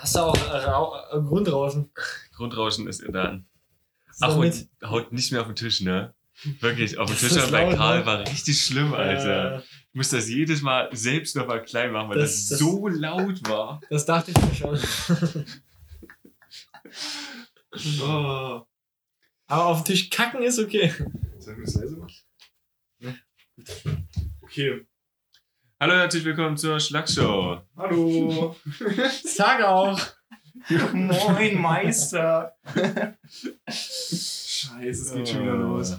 Hast du auch äh, Rau äh, Grundrauschen? Grundrauschen ist dann. So Ach, und haut nicht mehr auf den Tisch, ne? Wirklich, auf dem Tisch bei Karl ne? war richtig schlimm, Alter. Äh, Ich muss das jedes Mal selbst nochmal klein machen, weil Das- das, das- so laut war. das dachte ich mir schon. Oh. Aber auf den Tisch kacken ist okay. Sollen wir das leise machen? Okay. Hallo, herzlich willkommen zur Schlagshow. Hallo. Sag auch. Moin, Meister. Scheiße, es geht schon wieder los.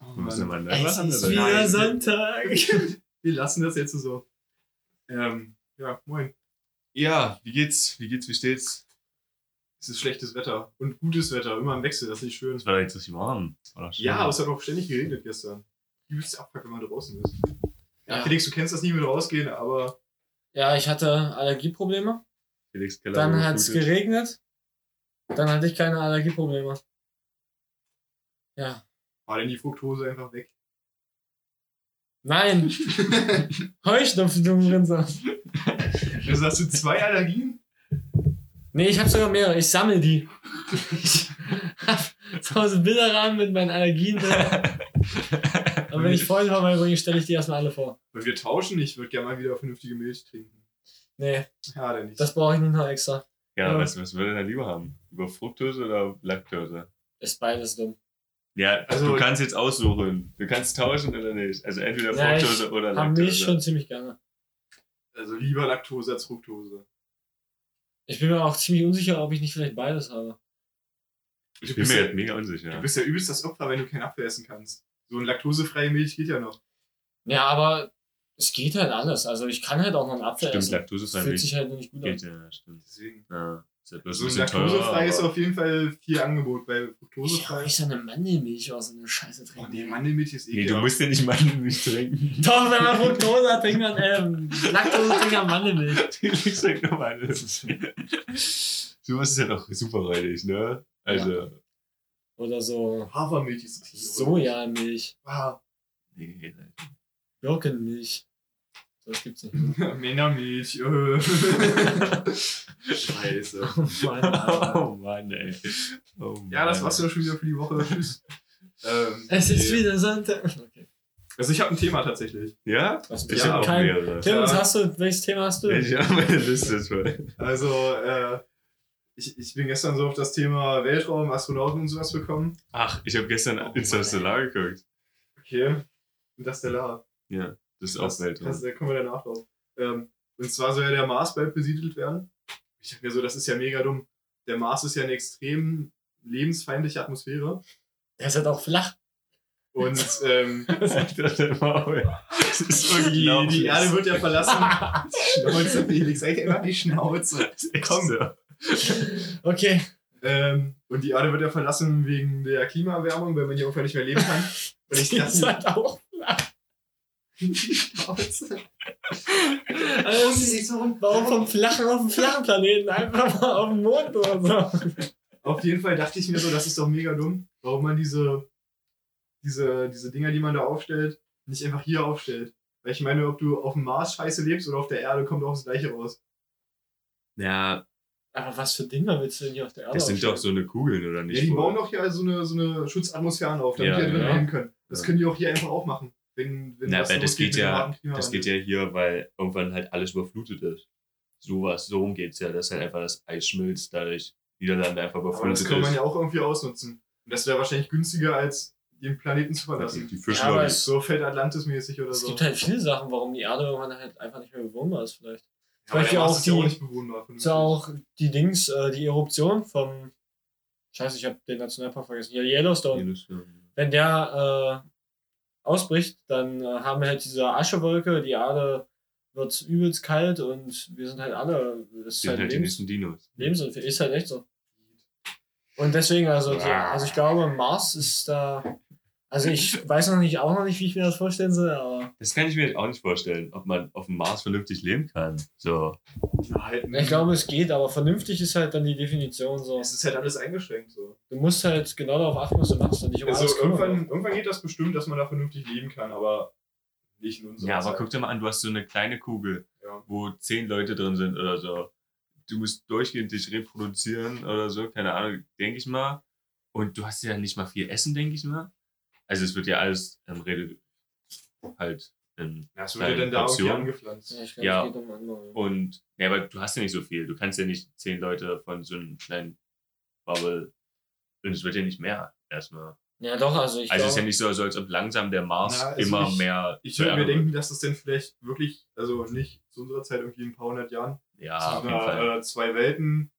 Oh, Wir müssen Mann. mal neu Es ist wieder Nein. Sonntag. Wir lassen das jetzt so. Ähm, ja, moin. Ja, wie geht's? Wie geht's? Wie steht's? Es ist schlechtes Wetter und gutes Wetter, immer im Wechsel, das ist nicht schön. Es war jetzt richtig warm. War. Ja, aber es hat auch ständig geregnet gestern. Übelst Abfuck, wenn man draußen ist. Ja, Ja. Felix, du kennst das nie mit rausgehen, aber Ja, ich hatte Allergieprobleme. Felix Keller Dann hat es geregnet. Dann hatte ich keine Allergieprobleme. Ja. war denn die Fructose einfach weg? Nein. Heuschnupfen, du Rinser. Du sagst du zwei Allergien? Nee, ich habe sogar mehrere. Ich sammle die. Ich hab zu Hause Bilderrahmen mit meinen Allergien drin. Und wenn ich Freunde vorbeibringe, stelle ich die erstmal alle vor. Weil wir tauschen, ich würde gerne mal wieder vernünftige Milch trinken. Nee, Ja, denn nicht. das brauche ich nicht noch extra. Ja, Ja. was, was würde er lieber haben? Über Fructose oder Laktose? Ist beides dumm. Ja, Also- du kannst jetzt aussuchen. Du kannst tauschen oder nicht. Also entweder Ja, ich Fructose oder Haben Laktose. Milch schon ziemlich gerne. also lieber Laktose als Fructose. Ich bin mir auch ziemlich unsicher, ob ich nicht vielleicht beides habe. Ich Du bin bist mir ja- jetzt mega unsicher. Du bist ja übelst das Opfer, wenn du keinen Apfel essen kannst. So eine laktosefreie Milch geht ja noch. Ja, aber es geht halt alles. Also ich kann halt auch noch einen Apfel Stimmt, essen. Laktose Das fühlt sich halt nur nicht gut an. geht ja, stimmt. Deswegen. Ja, ist ja bloß So ein laktosefrei ist auf jeden Fall viel Angebot. Bei Ich fruktosefrei. nicht so eine Mandelmilch aus so eine Scheiße Oh trinken. nee, Mandelmilch ist Nee, ekelhaft. du musst ja nicht Mandelmilch trinken. Doch, wenn man Fructose hat, trinkt man, ähm, Laktose trinkt man Mandelmilch. Felix sagt nochmal alles. Sowas ist ja doch super räudig, ne? Also, Oder so Hafermilch ist richtig. Sojamilch, Ah, nee, Birkenmilch. Das gibt's nicht. Männermilch. äh. Scheiße. Oh Mann, Alter. Oh Mann, ey. Oh Mann. Ja, das war's ja schon wieder für die Woche. Tschüss. Ähm, Es ist nee. wieder Sonntag. Okay. Also ich habe ein Thema tatsächlich. Ja? Was, Ich Ja, habe auch kein- mehrere. Clemens, Ja. hast du, welches Thema hast du? Ich habe meine Liste voll. Also, äh, ich, ich bin gestern so auf das Thema Weltraum, Astronauten und sowas gekommen. Ach, ich habe gestern Oh, Interstellar geguckt. Okay. Interstellar. Ja, das ist auch Das, Weltraum. das, da kommen wir danach drauf. Ähm, und zwar soll ja der Mars bald besiedelt werden. Ich dachte mir so, das ist ja mega dumm. Der Mars ist ja eine extrem lebensfeindliche Atmosphäre. Der ist halt auch flach. Und ähm, das? Das ist so die, unglaublich. die Erde wird ja verlassen. Schnauze, Felix, sag immer die Schnauze. Komm. So. Okay. Ähm, und die Erde wird ja verlassen wegen der Klimaerwärmung, weil man hier irgendwann nicht mehr leben kann. Und ich Die ist halt auch flach. die. Also, Warum vom flachen auf dem flachen Planeten einfach mal auf dem Mond oder so? Auf jeden Fall dachte ich mir so, das ist doch mega dumm, warum man diese, diese, diese Dinger, die man da aufstellt, nicht einfach hier aufstellt. Weil ich meine, ob du auf dem Mars scheiße lebst oder auf der Erde, kommt auch das gleiche raus. Ja, Aber was für Dinger willst du denn hier auf der Erde das sind doch so eine Kugeln, oder nicht? Ja, die bauen doch hier so eine, so eine Schutzatmosphären auf, damit Ja, die da drin ja. leben können. Das Ja. können die auch hier einfach auch machen. Wenn, wenn Na, was das losgeht geht mit dem ja, das geht ja hier, weil irgendwann halt alles überflutet ist. Sowas, so rum geht's ja, dass halt einfach das Eis schmilzt, dadurch Niederlande einfach Aber das überflutet kann man ist. ja auch irgendwie ausnutzen. Und das wäre wahrscheinlich günstiger, als den Planeten zu Die, verlassen. die Ja, Fischlobby. aber So fällt Atlantis-mäßig oder Es so. gibt halt viele Sachen, warum die Erde irgendwann halt einfach nicht mehr bewohnbar ist, vielleicht. Aber Beispiel auch die- auch. Ist ja auch die Dings, äh, die Eruption vom. Scheiße, ich habe den Nationalpark vergessen. Ja, Yellowstone. Wenn der äh, ausbricht, dann äh, haben wir halt diese Aschewolke, die Erde wird übelst kalt und wir sind halt alle. Es ist sind halt, halt die Lebens nächsten Dinos. Lebensunfähig. Ist halt echt so. Und deswegen, also, die, also ich glaube, Mars ist da. Also ich weiß noch nicht, auch noch nicht, wie ich mir das vorstellen soll, aber Das kann ich mir auch nicht vorstellen, ob man auf dem Mars vernünftig leben kann. So. Halt, ich glaube, es geht, aber vernünftig ist halt dann die Definition so. es ist halt alles eingeschränkt so. Du musst halt genau darauf achten, was du machst und nicht um Also alles kümmern. irgendwann, irgendwann geht das bestimmt, dass man da vernünftig leben kann, aber nicht in unserer Ja, aber Zeit. guck dir mal an, du hast so eine kleine Kugel, Ja. wo zehn Leute drin sind oder so. du musst durchgehend dich reproduzieren oder so, keine Ahnung, denke ich mal. Und du hast ja nicht mal viel Essen, denke ich mal. Also es wird ja alles ähm, Rede halt in ja, es wird ja dann da irgendwie angepflanzt. Ja, glaub, ja. Um und ja, aber du hast ja nicht so viel. Du kannst ja nicht zehn Leute von so einem kleinen Bubble und es wird ja nicht mehr erstmal. Ja, doch, also ich. Also es ist ja nicht so, als ob langsam der Mars Na, also immer ich, mehr. Ich würde mir denken, dass das denn vielleicht wirklich, also nicht zu unserer Zeit irgendwie in ein paar hundert Jahren, ja, zu einer äh, zwei Welten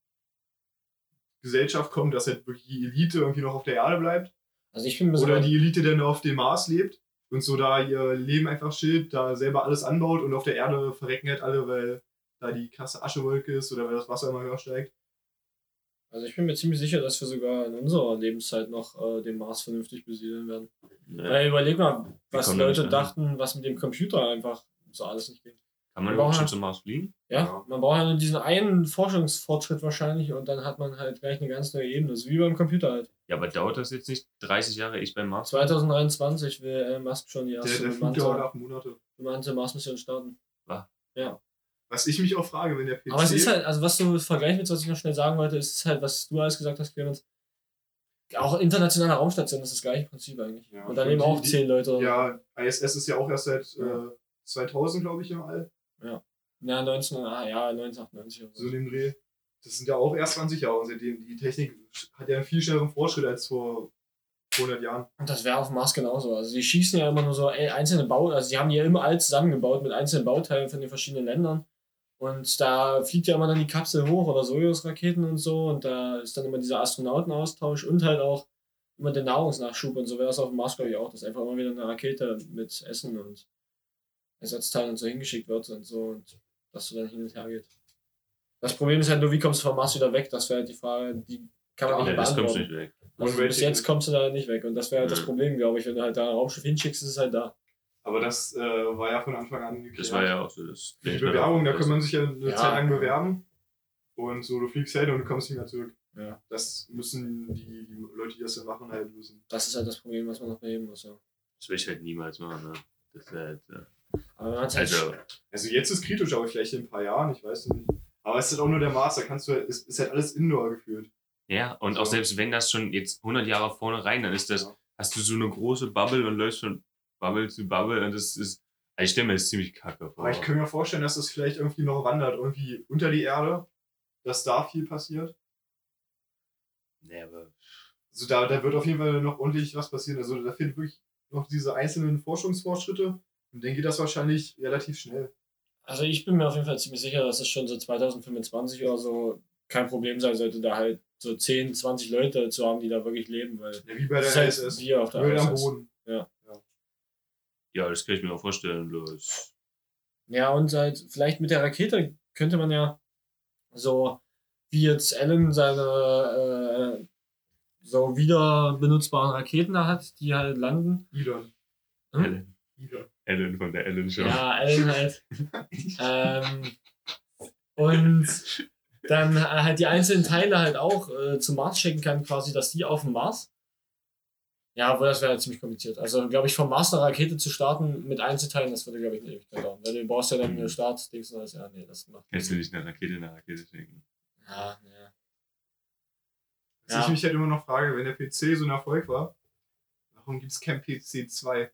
Gesellschaft kommt, dass halt wirklich die Elite irgendwie noch auf der Erde bleibt. Also ich bin Oder die Elite dann auf dem Mars lebt und so da ihr Leben einfach schild, da selber alles anbaut und auf der Erde verrecken halt alle, weil da die krasse Aschewolke ist oder weil das Wasser immer höher steigt. Also ich bin mir ziemlich sicher, dass wir sogar in unserer Lebenszeit noch äh, den Mars vernünftig besiedeln werden. Ja. Weil überleg mal, was Leute dachten, was mit dem Computer einfach so alles nicht ging. Kann man, überhaupt schon zum Mars fliegen? Ja, ja, man braucht ja nur diesen einen Forschungsfortschritt wahrscheinlich und dann hat man halt gleich eine ganz neue Ebene. So wie beim Computer halt. Ja, aber dauert das jetzt nicht 30 Jahre ich beim Mars? 2023 will Elon Musk schon die erste der, der bemannte, dauert Monate. bemannte Mars-Mission starten. Was? Ja. Was ich mich auch frage, wenn der PC. Aber es ist halt, also was du vergleichen willst, was ich noch schnell sagen wollte, ist halt, was du alles gesagt hast, Clemens. Auch internationale Raumstation ist das gleiche Prinzip eigentlich. Ja, und dann eben auch zehn Leute. Ja, ISS ist ja auch erst seit ja. äh, 2000, glaube ich, im All. Ja. Ja, 19, ah, ja, 1998. So in dem Dreh. Das sind ja auch erst 20 Jahre und seitdem die Technik hat ja einen viel schnelleren Fortschritt als vor 100 Jahren. Und das wäre auf dem Mars genauso. Also die schießen ja immer nur so einzelne Bau, also die haben ja immer alles zusammengebaut mit einzelnen Bauteilen von den verschiedenen Ländern. Und da fliegt ja immer dann die Kapsel hoch oder Sojus-Raketen und so. Und da ist dann immer dieser Astronautenaustausch und halt auch immer der Nahrungsnachschub. Und so wäre es auf dem Mars, glaube ich, auch, dass einfach immer wieder eine Rakete mit Essen und Ersatzteilen und so hingeschickt wird und so. Und dass du dann hin und her geht. Das Problem ist halt nur, wie kommst du vom Mars wieder weg? Das wäre halt die Frage, die kann man nicht ja, beantworten. Das kommst nicht weg. Also bis jetzt kommst du da nicht weg. Und das wäre halt das Problem, glaube ich. Wenn du halt da ein Raumschiff hinschickst, ist es halt da. Aber das äh, war ja von Anfang an geklärt. Das war ja auch so das. Die Bewerbung, da kann man sich ja eine ja. Zeit lang bewerben. Und so, du fliegst halt und du kommst nicht mehr zurück. Ja. Das müssen die, die Leute, die das dann machen, halt wissen. Das ist halt das Problem, was man noch beheben muss, ja. Das will ich halt niemals machen, ne? Das wäre halt. Ja. Halt also, also jetzt ist kritisch, aber vielleicht in ein paar Jahren, ich weiß nicht. Aber es ist halt auch nur der Mars, da kannst du, es ist halt alles Indoor gefühlt. Ja, und so. auch selbst wenn das schon jetzt 100 Jahre vorne rein, dann ist das, ja. hast du so eine große Bubble und läufst von Bubble zu Bubble und das ist, also ich stelle mir das ziemlich kacke vor. Aber ich kann mir vorstellen, dass das vielleicht irgendwie noch wandert, irgendwie unter die Erde, dass da viel passiert. Nee, aber. Also da, da wird auf jeden Fall noch ordentlich was passieren. Also da fehlen wirklich noch diese einzelnen Forschungsfortschritte. Und dann geht das wahrscheinlich relativ schnell. Also ich bin mir auf jeden Fall ziemlich sicher, dass es schon so 2025 oder so kein Problem sein sollte, da halt so 10, 20 Leute zu haben, die da wirklich leben. Weil ja, wie bei der halt ISS. Wie auf der ISS. am Boden. Ja. ja. Ja, das kann ich mir auch vorstellen, bloß. Ja, und halt vielleicht mit der Rakete könnte man ja so, wie jetzt Alan seine äh, so wieder benutzbaren Raketen da hat, die halt landen. Elon. Hm? Alan. Elon. Ellen von der Ellen Show. Ja, Ellen halt. ähm, und dann halt die einzelnen Teile halt auch äh, zum Mars schicken kann, quasi, dass die auf dem Mars. Ja, aber das wäre halt ziemlich kompliziert. Also, glaube ich, vom Mars eine Rakete zu starten mit Einzelteilen, das würde, glaube ich, eine Ewigkeit dauern. Weil du brauchst ja dann eine Start-Dings und alles. Ja, nee, das macht. Kannst du nicht eine Rakete in eine Rakete schicken? Ja, ja. Was ja. ich mich halt immer noch frage, wenn der PC so ein Erfolg war, warum gibt es kein PC 2?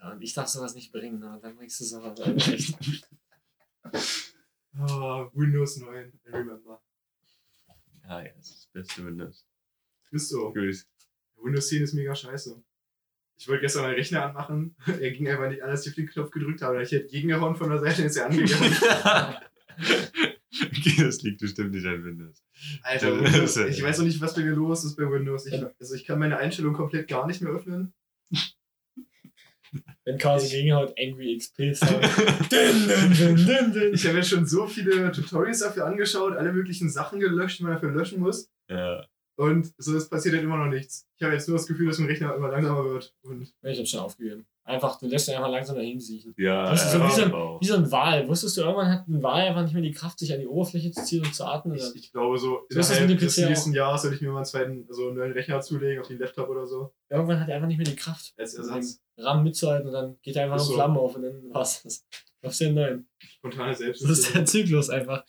Und ich darf sowas nicht bringen, ne? dann bringst du sowas echt. oh, Windows 9, I remember. Ja, ja, das ist das beste Windows. Ist so. Gut. Windows 10 ist mega scheiße. Ich wollte gestern meinen Rechner anmachen, er ging einfach nicht an, als ich auf den Knopf gedrückt habe. Ich hätte gegengehauen von der Seite, ist er angegangen. okay, das liegt bestimmt nicht an Windows. Alter, Windows, ich weiß noch nicht, was bei mir los ist bei Windows. Ich, also ich kann meine Einstellung komplett gar nicht mehr öffnen. Wenn Chaos gegenhaut, Angry XP Sound. ich habe mir schon so viele Tutorials dafür angeschaut, alle möglichen Sachen gelöscht, die man dafür löschen muss. Ja. Und so es passiert halt immer noch nichts. Ich habe jetzt nur das Gefühl, dass mein Rechner immer langsamer wird. Und Ich hab's schon aufgegeben. Einfach, du lässt ihn einfach langsam dahin siechen. Ja, Das ist so ja, wie so, ein, auch. wie so ein Wal. Wusstest du, irgendwann hat ein Wal einfach nicht mehr die Kraft, sich an die Oberfläche zu ziehen und zu atmen? ich, ich glaube, so So ist das innerhalb dem des nächsten Jahres soll ich mir mal einen zweiten, also einen neuen Rechner zulegen, auf den Laptop oder so. Irgendwann hat er einfach nicht mehr die Kraft, Als Ersatz. dem RAM mitzuhalten und dann geht er einfach nur so. Flammen auf und dann war's das. Auf den neuen. Spontane Das ist der Zyklus einfach.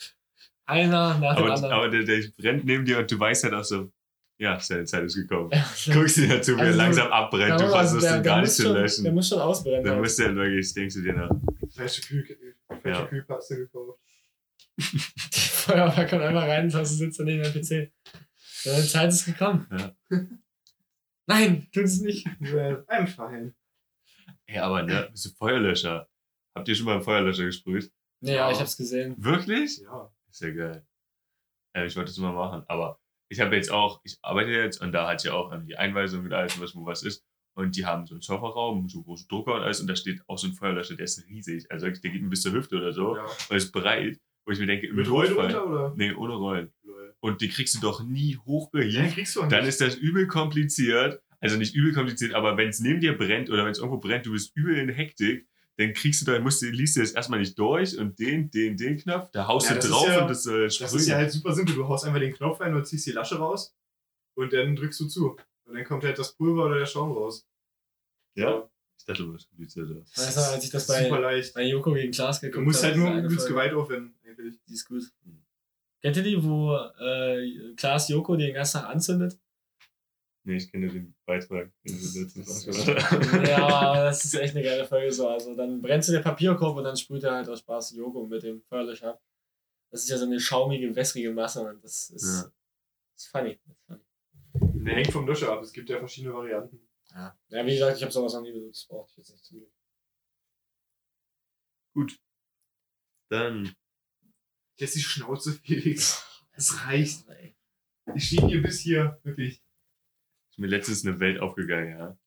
Einer nach dem Aber, anderen. aber der, der brennt neben dir und du weißt halt auch so, ja, seine Zeit ist gekommen. Ja, Guckst dir dazu, wie er Also, langsam abbrennt, du also versuchst der- ihn der gar nicht zu schon- Der löschen. muss schon ausbrennen. Dann halt. musst du ja wirklich, denkst du dir nach, Falsche, Kühl falsche Ja. Kühlpaste gekauft. Die Feuerwehr kommt einfach rein und hast du sitzt neben deinem PC. Deine Zeit ist gekommen. Ja. Nein, tut es nicht. I'm fine. ja, aber ne, bist du Feuerlöscher. Habt ihr schon mal einen Feuerlöscher gesprüht? Nee, ja, ich hab's gesehen. Wirklich? Ja. Ist ja geil. Ja, ich wollte das mal machen, aber ich habe jetzt auch, ich arbeite jetzt und da hat ja auch die Einweisung mit alles, was wo was ist. Und die haben so einen Serverraum, so große Drucker und alles und da steht auch so ein Feuerlöscher, der ist riesig. Also der geht mir bis zur Hüfte oder so ja. und ist breit, wo ich mir denke, im Mit Rollen runter oder? Nee, ohne Rollen. Lol. Und die kriegst du doch nie hochgehievt. Ja, kriegst du auch dann ist das übel kompliziert. Also nicht übel kompliziert, aber wenn es neben dir brennt oder wenn es irgendwo brennt, du bist übel in Hektik, dann kriegst du da, musst du, liest du das erstmal nicht durch und den, den, den Knopf, da haust Ja, du das drauf ja- und das äh, Das sprüht. ist ja halt super simpel. Du haust einfach den Knopf rein und ziehst die Lasche raus und dann drückst du zu. Und dann kommt halt das Pulver oder der Schaum raus. ja? Ich dachte, du warst komplizierter. Weißt du, als ich das super bei, leicht. bei Joko gegen Klaas geguckt Du musst halt habe, nur übelst Folge, Gewalt aufwenden, eigentlich. Die ist gut. Kennt ihr die, wo äh, Klaas Joko den ganzen Tag anzündet? Nee, ich kenne den Beitrag, den du ja, das ist echt eine geile Folge so. Also dann brennst du der Papierkorb und dann sprüht er halt aus Spaß Joko mit dem Feuerlöscher ab. Das ist ja so eine schaumige, wässrige Masse und das ist, Ja. ist funny. Das ist funny. Der hängt vom Löscher ab. Es gibt ja verschiedene Varianten. Ja. ja, wie gesagt, ich habe sowas noch nie benutzt. Brauche ich jetzt nicht zum Glück. Gut. Dann, Jetzt die Schnauze, Felix. Es reicht. Ey. Ich stehe hier bis hier. Wirklich. Ist mir letztens eine Welt aufgegangen, ja.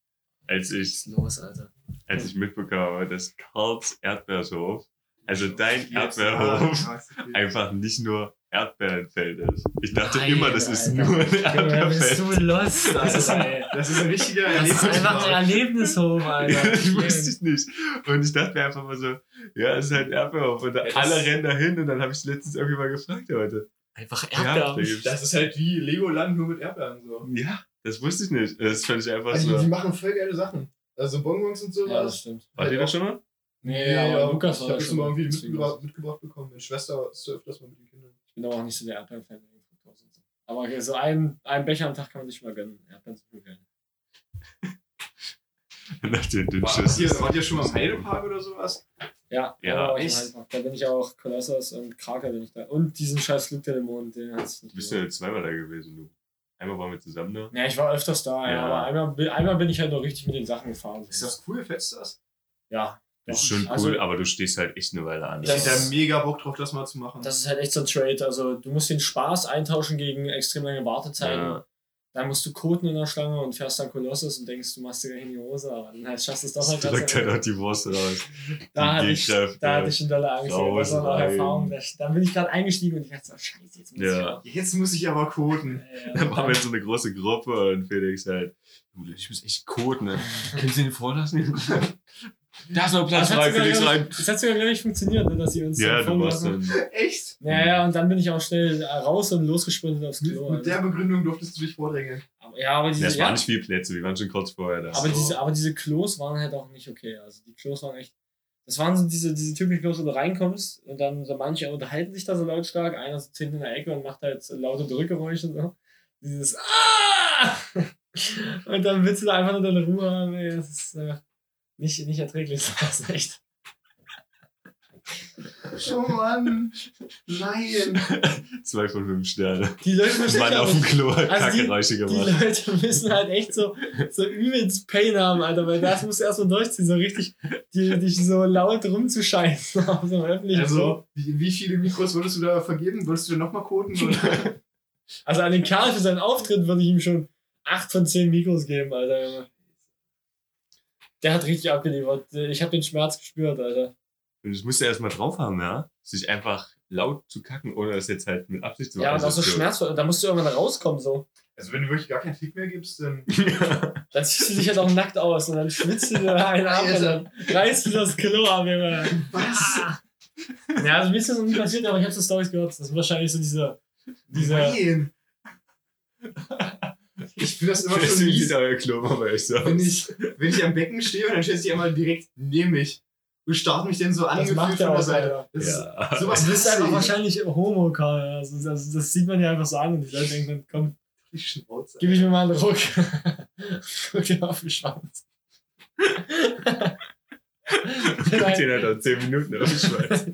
Als Was ich, ist los, Alter? als ich mitbekommen habe, dass Karls Erdbeershof, also dein Erdbeerhof, Ah, okay. einfach nicht nur Erdbeerenfeld ist. Ich dachte Nein, immer, das ist Alter. nur ein bist Erdbeerfeld. du lost, Das ist, ein, ey. das ist ein richtiger Das ist einfach ein. Erlebnishof, Alter. das wusste ich nicht. Und ich dachte mir einfach mal so, ja, es ist halt ein Erdbeerhof. Und Ja, das- alle rennen dahin und dann habe ich letztens irgendwie mal gefragt heute. Einfach Ja, Erdbeeren. Das ist halt wie Legoland nur mit Erdbeeren. So. Ja, das wusste ich nicht. Das fand ich einfach Also, die, die so. machen voll geile Sachen. Also Bonbons und sowas. ja, das stimmt. Wart ihr das schon mal? Nee, aber Lukas ich war habe da das schon mal irgendwie mitgebracht, mitgebracht bekommen. Meine Schwester ist öfters mal mit den Kindern. Ich bin aber auch nicht so der Erdbeeren-Fan. wegen Fructose und so. Aber okay, so ein, ein Becher am Tag kann man sich mal gönnen. Erdbeeren sind gut geil. Nach den dünnen Wart wart ihr schon mal im Heidepark oder sowas? Ja, Ja, aber echt? Da bin ich auch Kolossos und Kraker bin ich da. Und diesen scheiß Flug der Dämonen, den hat's nicht Du bist ja jetzt zweimal da gewesen, du. Einmal waren wir zusammen da. Ja, ich war öfters da, ja. Ja. aber einmal, bin- einmal bin ich halt noch richtig mit den Sachen gefahren. Ist das cool? Fetzt das? Ja. Das ist schon cool, Also, aber du stehst halt echt eine Weile an. Ich Das- hätte da mega Bock drauf, das mal zu machen. Das ist halt echt so ein Trade. Also du musst den Spaß eintauschen gegen extrem lange Wartezeiten. Ja. Dann musst du koten in der Schlange und fährst dann Kolossus und denkst, du machst dir in die Hose, aber dann schaffst du es doch halt Direkt trotzdem. halt auch die Wurst raus. da, hatte ich, da hatte ich schon dolle Angst. Das war rein. Erfahrung. Da, dann bin ich gerade eingestiegen und ich dachte so, scheiße, jetzt muss Ja. Jetzt muss ich aber koten. ich. Äh, Dann waren wir so eine große Gruppe und Felix halt, ich muss echt coden, ne? Können Sie ihn vorlassen? Da ist noch Platz Das hat frei, sogar, Felix glaub rein. ich- Das hat sogar gar nicht funktioniert, ne, dass sie uns Ja, du warst haben. dann. Echt? Ja, ja, und dann bin ich auch schnell raus und losgesprintet aufs Klo. mit der. Begründung durftest du dich vordrängeln. aber, ja, aber diese, Es ja, waren nicht viele Plätze, wir waren schon kurz vorher da. aber, diese, aber diese Klos waren halt auch nicht okay. Also die Klos waren echt. Das waren so diese, diese typischen Klos, wo du reinkommst und dann so manche unterhalten sich da so lautstark. Einer sitzt hinten in der Ecke und macht halt so laute Drückgeräusche. So. Dieses Ah! Und dann willst du da einfach nur deine Ruhe haben. Ey. Das ist äh, nicht, nicht erträglich. Das ist echt. Oh Mann. Nein. Zwei von fünf Sterne. Die Leute müssen Mann auf dem Klo hat Also die- Kackeräusche Die gemacht. Leute müssen halt echt so, so übelst Pain haben, Alter, weil das musst du erstmal durchziehen, so richtig die, dich so laut rumzuscheißen auf so einem öffentlichen Klo. Also, wie, wie viele Mikros würdest du da vergeben? Würdest du denn nochmal koten? Oder? Also an den Karl für seinen Auftritt würde ich ihm schon 8 von 10 Mikros geben, Alter. Der hat richtig abgeliefert. Ich habe den Schmerz gespürt, Alter. Und das musst du erstmal drauf haben, ja? Sich einfach laut zu kacken, ohne das jetzt halt mit Absicht zu Ja, und Also auch so schmerzvoll. Da musst du irgendwann rauskommen, so. Also wenn du wirklich gar keinen Fick mehr gibst, dann. dann ziehst du dich halt auch nackt aus und dann schwitzt du dir einen ab und dann reißt du das Klo ab, Junge. Was? Ja, also mir ist das noch nie passiert, aber ich habe so Storys gehört. Das ist wahrscheinlich so dieser. dieser Nein! Ich finde das immer schon mies. euer Klo. Wenn ich, wenn ich am Becken stehe und dann stellt sich einmal direkt neben mich und starrt mich dann so an. Das macht er auch, Seite. Das Ja. Ist, sowas du bist einfach ich. wahrscheinlich homo, Karl. Also das, das sieht man ja einfach so an und die Leute denken dann, komm, Die Schnauze. gib ich mir mal einen Ruck. Guck dir mal auf den Schwanz. Guck den halt auch 10 Minuten auf den Schweiß.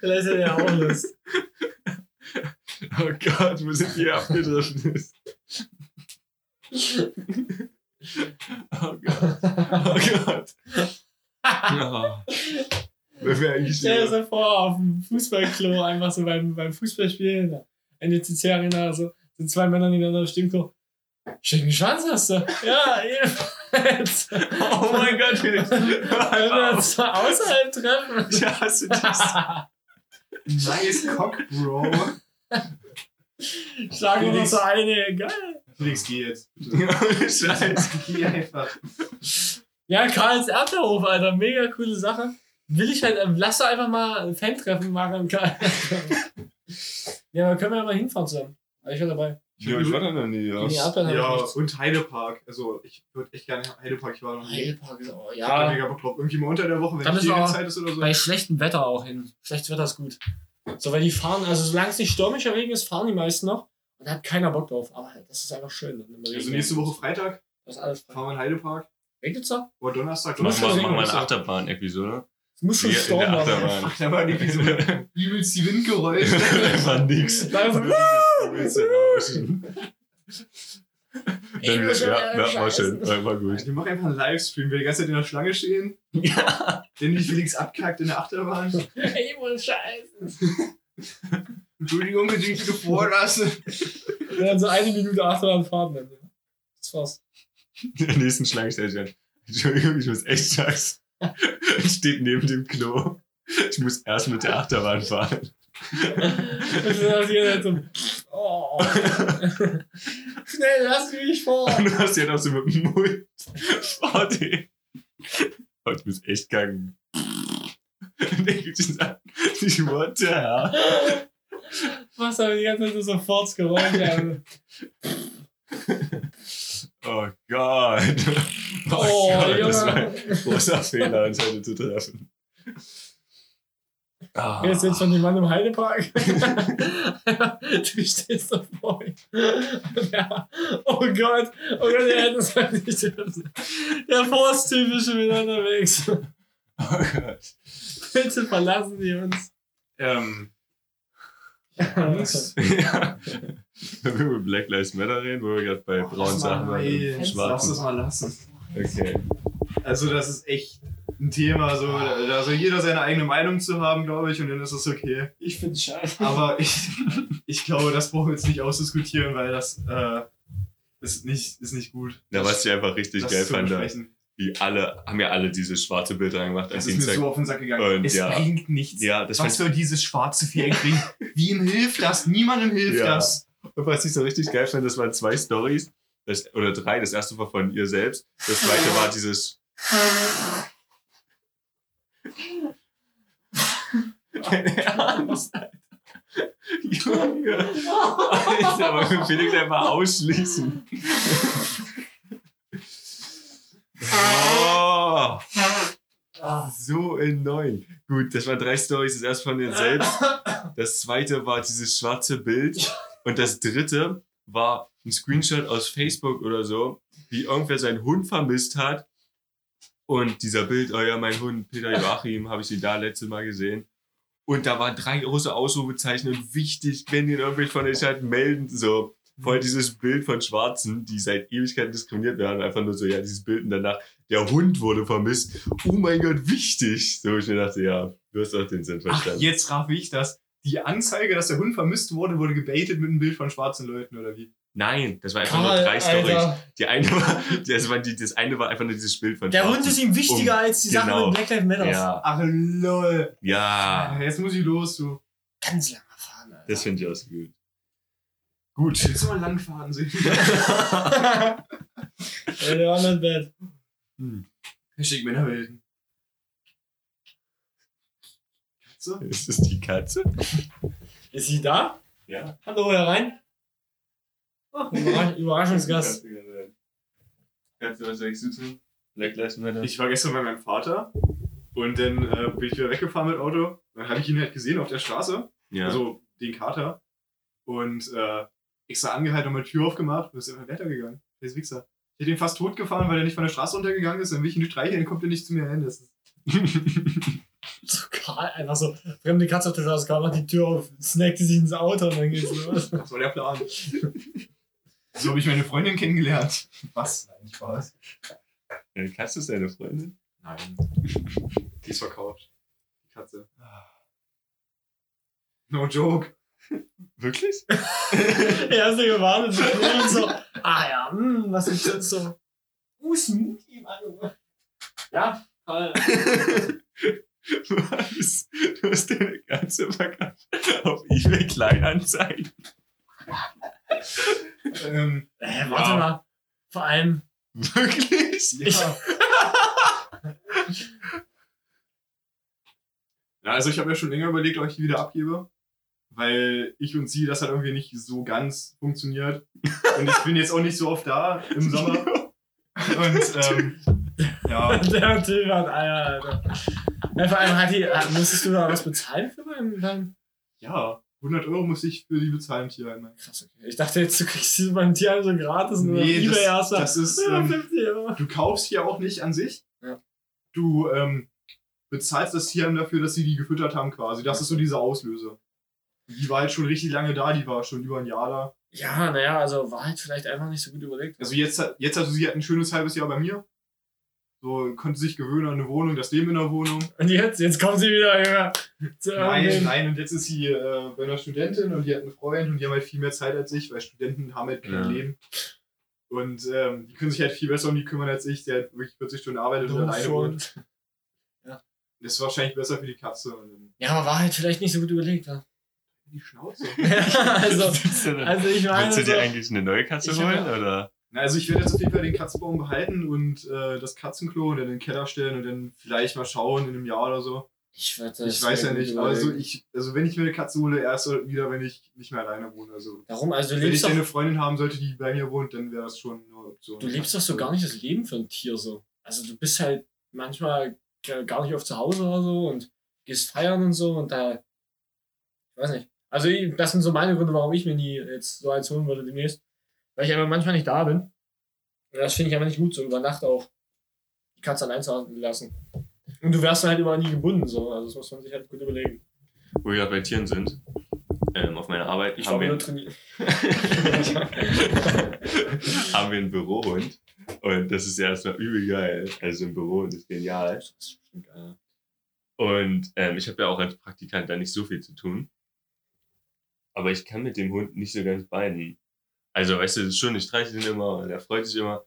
Vielleicht hat er ja auch Lust. Oh Gott, wo sind die abgedriftet? Oh Gott. Oh Gott. Ja. Wenn wir eigentlich Stell dir so vor, auf dem Fußballklo, einfach so beim, beim Fußballspielen, NDCC Arena, so, sind zwei Männer nebeneinander stehen, so, schicken Schwanz hast du. Ja, jedenfalls. Oh mein Gott, Felix. Wenn wir uns so außerhalb treffen. Ja, hast du das? Nice Cock, Bro. Schlagen wir noch so eine, geil. Felix, geh jetzt. Scheiße. Geh einfach. Ja, Karls Erdbeerhof, Alter, mega coole Sache. Will ich halt, ähm, lass doch einfach mal ein Fan-Treffen machen, Karl. ja, aber können wir ja mal hinfahren zusammen. Aber ich war dabei. Ja, ich war da noch nie. Die Ja. Ja, hab ich und Heidepark. Also, ich würde echt gerne Heidepark. Ich war noch nie. Heidepark ist auch, Ich ja. mega Bock drauf. Irgendwie mal unter der Woche, wenn Da nicht müssen wir auch Zeit ist oder so. Bei schlechtem Wetter auch hin. Schlechtes Wetter ist gut. So, weil die fahren, also solange es nicht stürmischer Regen ist, fahren die meisten noch. Und da hat keiner Bock drauf. Aber halt, das ist einfach schön. Also nächste. Woche Freitag Das ist alles frei. fahren wir in Heidepark. Regnet's da? Oder Donnerstag. Muss Mach schon mal, eine Achterbahn-Episode. Es muss schon Wir stormen. Achterbahn. Ach, da war irgendwie so übelst die Windgeräusche. Einfach nix. Da Dann, schon ja, wieder ja, war schön. War, war gut. Wir machen einfach einen Livestream, wir die ganze Zeit in der Schlange stehen. Ja. Den die Felix abkackt in der Achterbahn. Ey, muss scheißen. Entschuldigung, bitte nicht wieder vorlassen. Und dann so eine Minute Achterbahn fahren. Dann. Das war's. In der nächsten Schlange stellt sich an. Entschuldigung, ich muss echt scheißen. Steht neben dem Klo. Ich muss erst mit der Achterbahn fahren. Dann hast du hier so, oh. Schnell, lass mich vor. Und du hast ja noch so mit dem Mund dem. Oh, ich muss echt kacken. Und sich an. Ich the hell? Was aber die ganze Zeit so sofort Geräusche. Oh Gott. Oh, Gott, das war Junge. ein großer Fehler, uns heute zu treffen. Ah. Jetzt von dem Mann im Heidepark? du stehst da vor. Ja. Oh Gott, oh Gott, der hätte es halt nicht. Der Forsttyp ist schon wieder unterwegs. Oh Gott. Bitte verlassen Sie uns. Ähm, Uns? ja. Wenn wir über Black Lives Matter reden, wo wir gerade bei braunen Sachen waren. und Lass Schwarzen. mal lassen. Okay. Also, das ist echt ein Thema. So, da soll jeder seine eigene Meinung zu haben, glaube ich, und dann ist das okay. Ich find's scheiße. Aber ich, ich glaube, das brauchen wir jetzt nicht ausdiskutieren, weil das äh, ist, nicht, ist nicht gut. Na, was ich einfach richtig das geil fand, wie alle, haben ja alle diese schwarze Bilder gemacht Das ist mir Dienstag. so auf den Sack gegangen. Und es ja. bringt nichts. ja, das Was soll dieses schwarze Viereck bringen? Wem hilft das? Niemandem hilft Ja. das. Und was ich so richtig geil fand, das waren zwei Stories. Das, oder drei. Das erste war von ihr selbst. Das zweite war dieses. Keine Alter. Junge. Alter, aber wir Felix einfach ausschließen. Oh, so annoying. Gut, das waren drei Stories. Das erste von ihr selbst. Das zweite war dieses schwarze Bild. Und das dritte war ein Screenshot aus Facebook oder so, wie irgendwer seinen Hund vermisst hat. Und dieser Bild, oh ja, mein Hund, Peter Joachim, habe ich sie da letzte Mal gesehen. Und da waren drei große Ausrufezeichen und wichtig, wenn ihr irgendwelche von euch halt melden, so voll dieses Bild von Schwarzen, die seit Ewigkeiten diskriminiert werden, einfach nur so, ja, dieses Bild und danach, der Hund wurde vermisst. Oh mein Gott, wichtig. So, ich mir dachte, ja, du hast doch den Sinn Ach, verstanden. jetzt raff ich das. Die Anzeige, dass der Hund vermisst wurde, wurde gebaitet mit einem Bild von schwarzen Leuten, oder wie? Nein, das war einfach nur Karl, drei Stories. Alter. Die eine war, das, war die, das eine war einfach nur dieses Bild von Der Schwarzen. Hund ist ihm wichtiger Um- als die Sache genau. mit Black Lives Matter. Ja, Ach, lol. ja, Jetzt muss ich los, du. Ganz langer Fahren, Alter. das finde ich auch so gut. Gut, jetzt mal langfahren sehen. Ey, der war nicht bad. Hm. Hashtag Männerwelten. Katze? Ist das die Katze? Ist sie da? Ja. Hallo, herein. Oh, Überrasch Überraschungsgast. Was ich so tun? Black Lives Matter. Ich war gestern bei meinem Vater und dann äh, bin ich wieder weggefahren mit Auto. Dann habe ich ihn halt gesehen auf der Straße. ja. Also den Kater. Und äh, extra angehalten und meine Tür aufgemacht und ist einfach weitergegangen. Der ist Wichser. Ich hätte ihn fast tot gefahren, weil er nicht von der Straße runtergegangen ist. Dann will ich ihn nicht streicheln, dann kommt er nicht zu mir hin. Das ist So Karl, einfach so, fremde Katze auf der Straße, Karl macht die Tür auf, snackt die sich ins Auto und dann geht's los. das war der Plan. so habe ich meine Freundin kennengelernt. Was? Nein, Spaß. Deine Katze ist deine Freundin? Nein. Die ist verkauft. Die Katze. No joke. Wirklich? er ist ja gewartet und so, ah ja, hm, was ist jetzt so? Uh, Smoothie, Mann. Ja, Karl. Was? Du hast deine Katze verkauft auf eBay Kleinanzeigen. Ähm, Äh, warte Ja. mal. Vor allem, Wirklich? ja. ja, also ich habe mir schon länger überlegt, ob ich die wieder abgebe. Weil ich und sie das halt irgendwie nicht so ganz funktioniert. Und ich bin jetzt auch nicht so oft da im Sommer. Und ähm, ja, der Typ hat Eier, Alter. Ja, vor allem hat die, hat- musstest du da was bezahlen für beim ja, 100 Euro muss ich für die bezahlen, Tierheim. Krass, okay. Ich dachte jetzt, du kriegst sie beim Tierheim so gratis nur Nee, das- du- das ist, ähm, 50 Euro. Du kaufst hier auch nicht an sich. Ja. Du ähm, bezahlst das Tierheim dafür, dass sie die gefüttert haben quasi. Das ist so diese Auslöse. Die war halt schon richtig lange da, die war schon über ein Jahr da. Ja, naja, also war halt vielleicht einfach nicht so gut überlegt. Also jetzt, hat- jetzt also sie hat ein schönes halbes Jahr bei mir. So, konnte sich gewöhnen an eine Wohnung, das Leben in der Wohnung. Und jetzt, jetzt kommt sie wieder, Junge. Zu Nein, nein, und jetzt ist sie äh, bei einer Studentin und die hat einen Freund und die haben halt viel mehr Zeit als ich, weil Studenten haben halt kein Ja. Leben. Und ähm, die können sich halt viel besser um die kümmern als ich, der halt wirklich 40 Stunden arbeitet und alleine wohnt. Das ist wahrscheinlich besser für die Katze. Ja, aber war halt vielleicht nicht so gut überlegt. Ja, die Schnauze. also, Willst du, denn- also ich meine, willst du so, dir eigentlich eine neue Katze Ich hab holen? ja- Oder? Na, also ich werde jetzt auf jeden Fall den Katzenbaum behalten und äh, das Katzenklo und in den Keller stellen und dann vielleicht mal schauen in einem Jahr oder so. ich, würd ich weiß ja nicht. Also ich, also wenn ich mir eine Katze hole, erst wieder, wenn ich nicht mehr alleine wohne. Also Warum? Also du wenn ich dann eine Freundin haben sollte, die bei mir wohnt, dann wäre das schon eine Option. du lebst doch so gar nicht das Leben für ein Tier so. Also du bist halt manchmal gar nicht oft zu Hause oder so und gehst feiern und so und da, ich weiß nicht. Also das sind so meine Gründe, warum ich mir nie jetzt so eins holen würde demnächst. Weil ich einfach manchmal nicht da bin. Und das finde ich einfach nicht gut, so über Nacht auch die Katze allein zu lassen. Und du wärst dann halt immer nie gebunden, so. Also das muss man sich halt gut überlegen. Wo wir gerade bei Tieren sind. Ähm, auf meiner Arbeit Ich haben wir, nur trainieren. haben wir einen Bürohund. Und das ist erstmal übel geil. Also ein Bürohund ist genial. Das ist geil. Und ähm, ich habe ja auch als Praktikant da nicht so viel zu tun. Aber ich kann mit dem Hund nicht so ganz beiden. Also, weißt du, es ist schon, ich streiche den immer und er freut sich immer.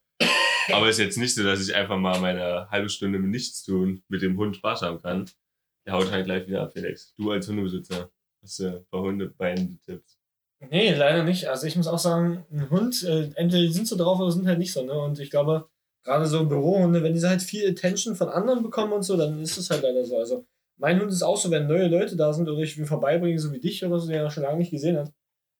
Aber es ist jetzt nicht so, dass ich einfach mal meine halbe Stunde mit nichts tun mit dem Hund Spaß haben kann. Der haut halt gleich wieder ab, Felix. Du als Hundebesitzer hast du ein paar Hundebeinen-Tipps. Nee, leider nicht. Also ich muss auch sagen, ein Hund, äh, entweder die sind so drauf oder sind halt nicht so, ne? Und ich glaube, gerade so Bürohunde, wenn diese halt viel Attention von anderen bekommen und so, dann ist es halt leider so. Also mein Hund ist auch so, wenn neue Leute da sind oder ich ihn vorbeibringe, so wie dich oder so, der er schon lange nicht gesehen hat,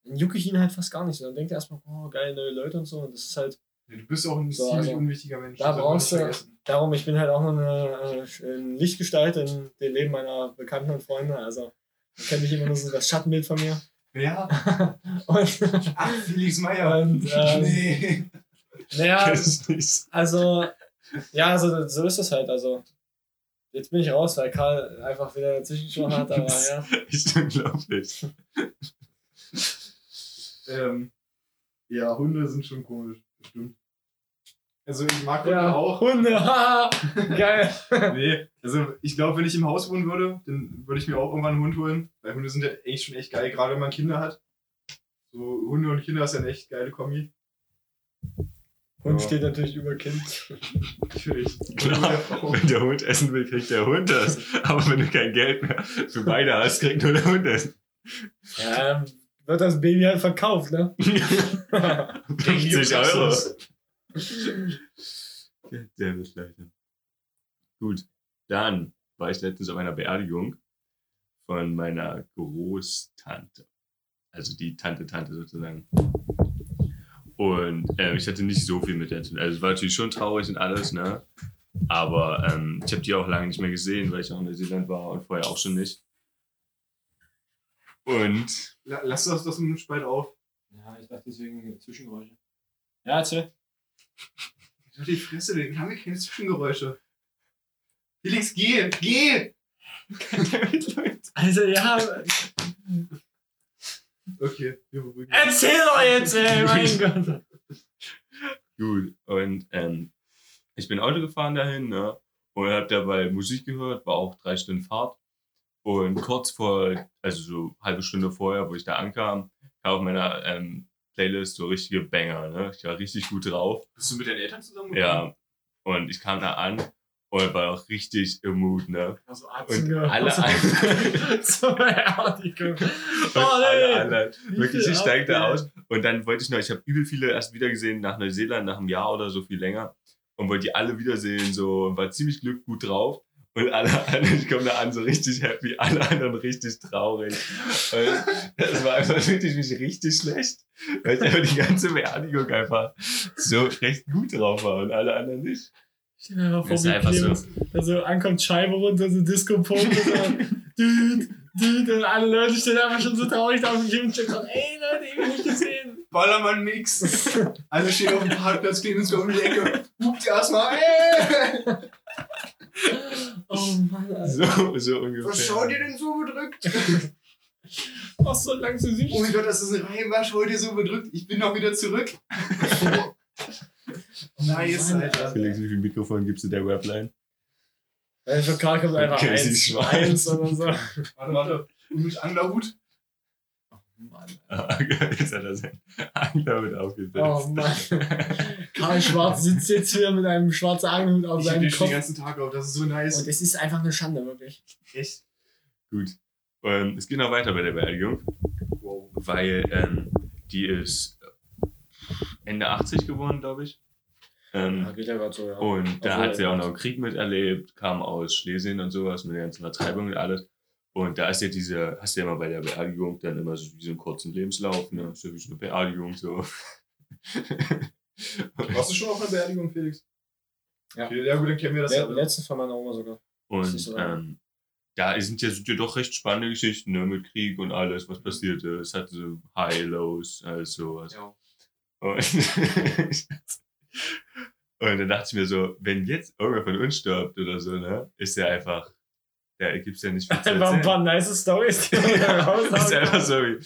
jucke ich ihn halt fast gar nicht so. Dann denkt er erstmal, oh, geil, neue Leute und so. Und das ist halt Ja, du bist auch ein So, ziemlich also, unwichtiger Mensch. da brauchst du- darum, ich bin halt auch noch eine, äh, eine Lichtgestalt in dem Leben meiner Bekannten und Freunde. Also man kennt mich immer nur so das Schattenbild von mir. Ja, Und, ach, Felix Meier. und ähm, nee. naja. Also, ja, also, so ist es halt. Also, jetzt bin ich raus, weil Karl einfach wieder dazwischen schon hat, aber ja. Ist unglaublich. Ähm, ja, Hunde sind schon komisch, bestimmt. Also ich mag Hunde Ja, auch. Hunde, haha, geil. Nee, also ich glaube, wenn ich im Haus wohnen würde, dann würde ich mir auch irgendwann einen Hund holen. Weil Hunde sind ja echt schon echt geil, gerade wenn man Kinder hat. So Hunde und Kinder ist ja eine echt geile Kombi. Hund Ja. steht natürlich über Kind. Natürlich. Klar, wenn der Hund essen will, kriegt der Hund das. Aber wenn du kein Geld mehr für beide hast, kriegt nur der Hund essen. Ja, wird das Baby halt verkauft, ne? 50 Euro. Der wird leider. Gut, dann war ich letztens auf einer Beerdigung von meiner Großtante. Also die Tante-Tante sozusagen. Und äh, ich hatte nicht so viel mit der zu tun. Also es war natürlich schon traurig und alles, ne? Aber ähm, ich habe die auch lange nicht mehr gesehen, weil ich auch in Neuseeland war und vorher auch schon nicht. Und. Lass das doch so Spalt auf. Ja, ich dachte deswegen Zwischengeräusche. Ja, erzähl. Ich die Fresse, den haben wir keine Zwischengeräusche. Felix, geh! Geh! also, ja. Okay, wir beruhigen. Erzähl doch jetzt, ey, mein Gott. Gut, und ähm, ich bin Auto gefahren dahin, ne? Und hab dabei Musik gehört, war auch drei Stunden Fahrt. Und kurz vor, also so eine halbe Stunde vorher, wo ich da ankam, kam auf meiner ähm, Playlist so richtige Banger, ne? Ich war richtig gut drauf. Bist du mit deinen Eltern zusammen? Ja. Und ich kam da an und war auch richtig im Mood, ne? Also und alle, alle zur Beerdigung. Oh, alle, alle, wirklich, ich steig da aus. Und dann wollte ich noch, ich habe übel viele erst wieder gesehen nach Neuseeland, nach einem Jahr oder so viel länger. Und wollte die alle wiedersehen, so, und war ziemlich glück gut drauf. Und alle anderen, ich komme da an, so richtig happy, alle anderen richtig traurig. Und das war einfach wirklich mich richtig schlecht, weil ich einfach die ganze Beerdigung einfach so recht gut drauf war und alle anderen nicht. Ich stell mir einfach vor, wie Clemens, so. also ankommt Scheibe runter, so Disco-Pop und so, düt, düt, und alle Leute stehen einfach schon so traurig da auf dem Kind und sagen, ey Leute, ich hab nicht gesehen. Ballermann-Mix. alle stehen auf dem Parkplatz, Clemens kommt um die Ecke, hupt erstmal, ey! Oh Mann, Alter. So, so ungefähr. Was schaut ihr denn so bedrückt? Ach, so lang zu sich. Oh mein Gott, das ist eine Reihe. Was schaut ihr so bedrückt? Ich bin noch wieder zurück. nice, Alter. Felix, wie viel Mikrofon gibst du der Webline? Äh, für Karl kommt einfach Okay, eins, eins oder so. Warte, warte. Und mit Anglerhut? Mann. Jetzt hat er sein Angler mit aufgesetzt. Oh Mann. Karl Schwarz sitzt jetzt hier mit einem schwarzen Angelhut auf Ich seinem den schon den Kopf. ganzen Tag auf. Das ist so nice. Und es ist einfach eine Schande, wirklich. Echt? Gut. Ähm, es geht noch weiter bei der Beerdigung, Wow. weil ähm, die ist Ende 80 geworden, glaube ich. Ähm, geht ja gerade so, ja. Und da Obwohl, hat sie auch ja. noch einen Krieg miterlebt, kam aus Schlesien und sowas mit der ganzen Vertreibung und alles. Und da ist ja diese, hast du ja immer bei der Beerdigung dann immer so wie so einen kurzen Lebenslauf, ne? So wie so eine Beerdigung, so. Warst du schon auf einer Beerdigung, Felix? Ja. Ja gut, dann kennen wir das Le ja. letztens von meiner Oma sogar. Und so. ähm, da sind ja, sind ja doch recht spannende Geschichten ne? mit Krieg und alles, was passiert ist. Es hatte so High, Lows, alles sowas. Ja. Und, und dann dachte ich mir so, wenn jetzt irgendwer von uns stirbt oder so, ne, ist ja einfach, da gibt's ja nicht viel zu Einfach ein erzählen. paar nice Stories, die man da raushauen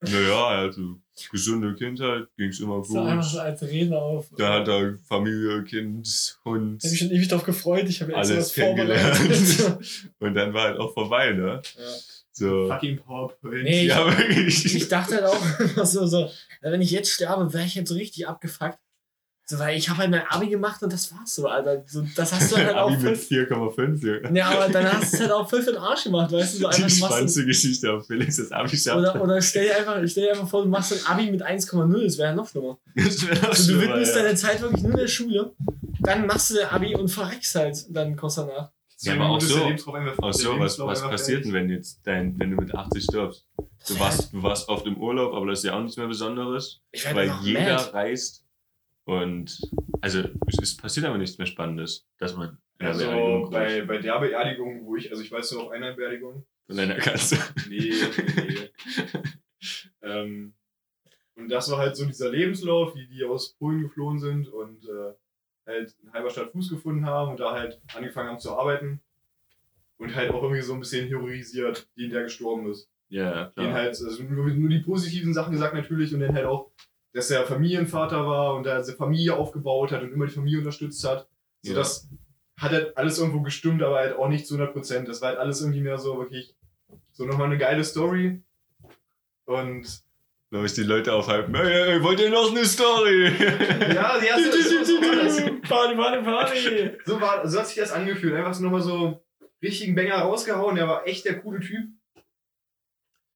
wie, naja, hatte gesunde Kindheit, ging's immer So einfach so gut. als Rede auf. Da hat er Familie, Kind, Hund, Ich habe mich schon ewig drauf gefreut. Ich habe alles was vorbereitet. kennengelernt. und dann war halt auch vorbei, ne? ja. So. Fucking PowerPoint. Nee, Ja, wirklich. Ich dachte halt auch immer so, so, wenn ich jetzt sterbe, wäre ich jetzt so richtig abgefuckt. So, weil ich habe halt mein Abi gemacht und das war's so, Alter. So, das hast du halt auch Abi mit fünf. 4,5. ja. Ja, aber dann hast du es halt auch fünf in den Arsch gemacht, weißt du? So einfach, Die spannendste Geschichte auf Felix, das Abi schafft. oder, oder stell, dir einfach, stell dir einfach vor, du machst ein Abi mit 1,0, das wäre ja noch schlimmer. Das wäre auch Also, du widmest ja. deine Zeit wirklich nur der Schule, dann machst du dein Abi und verreckst halt dann kurz danach. Ja, aber auch so. Auch so, was, was passiert denn, wenn jetzt dein, wenn du mit 80 stirbst? Du warst, halt- du warst oft im Urlaub, aber das ist ja auch nichts mehr Besonderes, weil jeder mad. reist und also es, es passiert aber nichts mehr Spannendes, dass man in Also Beerdigung bei, bei der Beerdigung, wo ich, also ich weiß nur auf einer Beerdigung. von deiner Katze. Nee, nee, nee. ähm, und das war halt so dieser Lebenslauf, wie die aus Polen geflohen sind und äh, halt in Halberstadt Fuß gefunden haben und da halt angefangen haben zu arbeiten. Und halt auch irgendwie so ein bisschen heroisiert, den der gestorben ist. Ja, Den klar. halt, also nur, nur die positiven Sachen gesagt natürlich und dann halt auch, dass er Familienvater war und da seine Familie aufgebaut hat und immer die Familie unterstützt hat. So, Ja. das hat halt alles irgendwo gestimmt, aber halt auch nicht zu 100 Prozent. Das war halt alles irgendwie mehr so wirklich so nochmal eine geile Story. Und Da ich die Leute aufhalten. Hey, hey, wollt ihr noch eine Story? ja, ja, so, so, so, war das. Party, Party, Party! So, war, so hat sich das angefühlt. Einfach so nochmal so richtigen Banger rausgehauen. Der war echt der coole Typ.